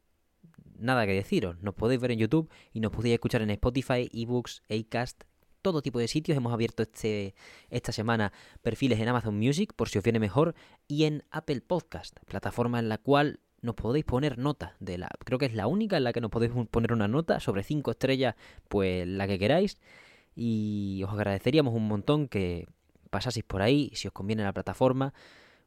nada que deciros. Nos podéis ver en YouTube y nos podéis escuchar en Spotify, eBooks, Acast, todo tipo de sitios. Hemos abierto este, esta semana perfiles en Amazon Music, por si os viene mejor, y en Apple Podcast, plataforma en la cual nos podéis poner nota de la creo que es la única en la que nos podéis poner una nota sobre 5 estrellas pues la que queráis y os agradeceríamos un montón que pasaseis por ahí si os conviene la plataforma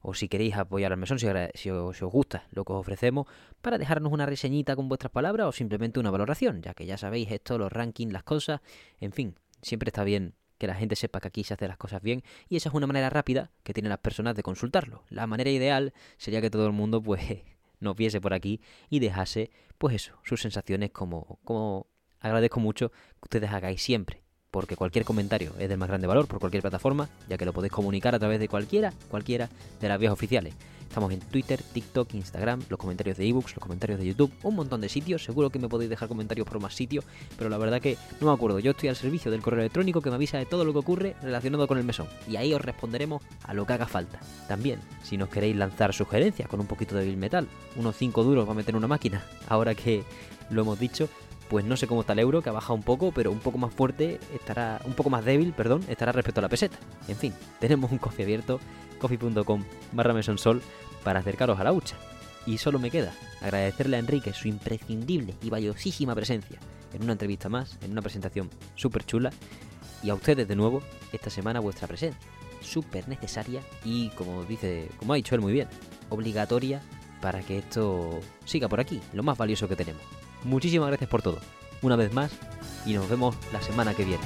o si queréis apoyar al mesón, si, os, gusta lo que os ofrecemos, para dejarnos una reseñita con vuestras palabras o simplemente una valoración, ya que ya sabéis esto, los rankings, las cosas, en fin, siempre está bien que la gente sepa que aquí se hacen las cosas bien y esa es una manera rápida que tienen las personas de consultarlo. La manera ideal sería que todo el mundo pues nos viese por aquí y dejase pues eso, sus sensaciones como, como agradezco mucho que ustedes hagáis siempre porque cualquier comentario es del más grande valor por cualquier plataforma, ya que lo podéis comunicar a través de cualquiera, cualquiera de las vías oficiales. Estamos en Twitter, TikTok, Instagram, los comentarios de ebooks, los comentarios de YouTube, un montón de sitios. Seguro que me podéis dejar comentarios por más sitios, pero la verdad que no me acuerdo. Yo estoy al servicio del correo electrónico que me avisa de todo lo que ocurre relacionado con el mesón. Y ahí os responderemos a lo que haga falta. También, si nos queréis lanzar sugerencias con un poquito de Bill Metal, unos 5 duros para meter una máquina, ahora que lo hemos dicho, pues no sé cómo está el euro, que ha bajado un poco, pero un poco más fuerte estará, un poco más débil, perdón, estará respecto a la peseta. En fin, tenemos un coffee abierto, coffee.com barra mesonsol, para acercaros a la hucha. Y solo me queda agradecerle a Enrique su imprescindible y valiosísima presencia en una entrevista más, en una presentación súper chula. Y a ustedes de nuevo, esta semana vuestra presencia, súper necesaria y como dice, como ha dicho él muy bien, obligatoria para que esto siga por aquí, lo más valioso que tenemos. Muchísimas gracias por todo, una vez más, y nos vemos la semana que viene.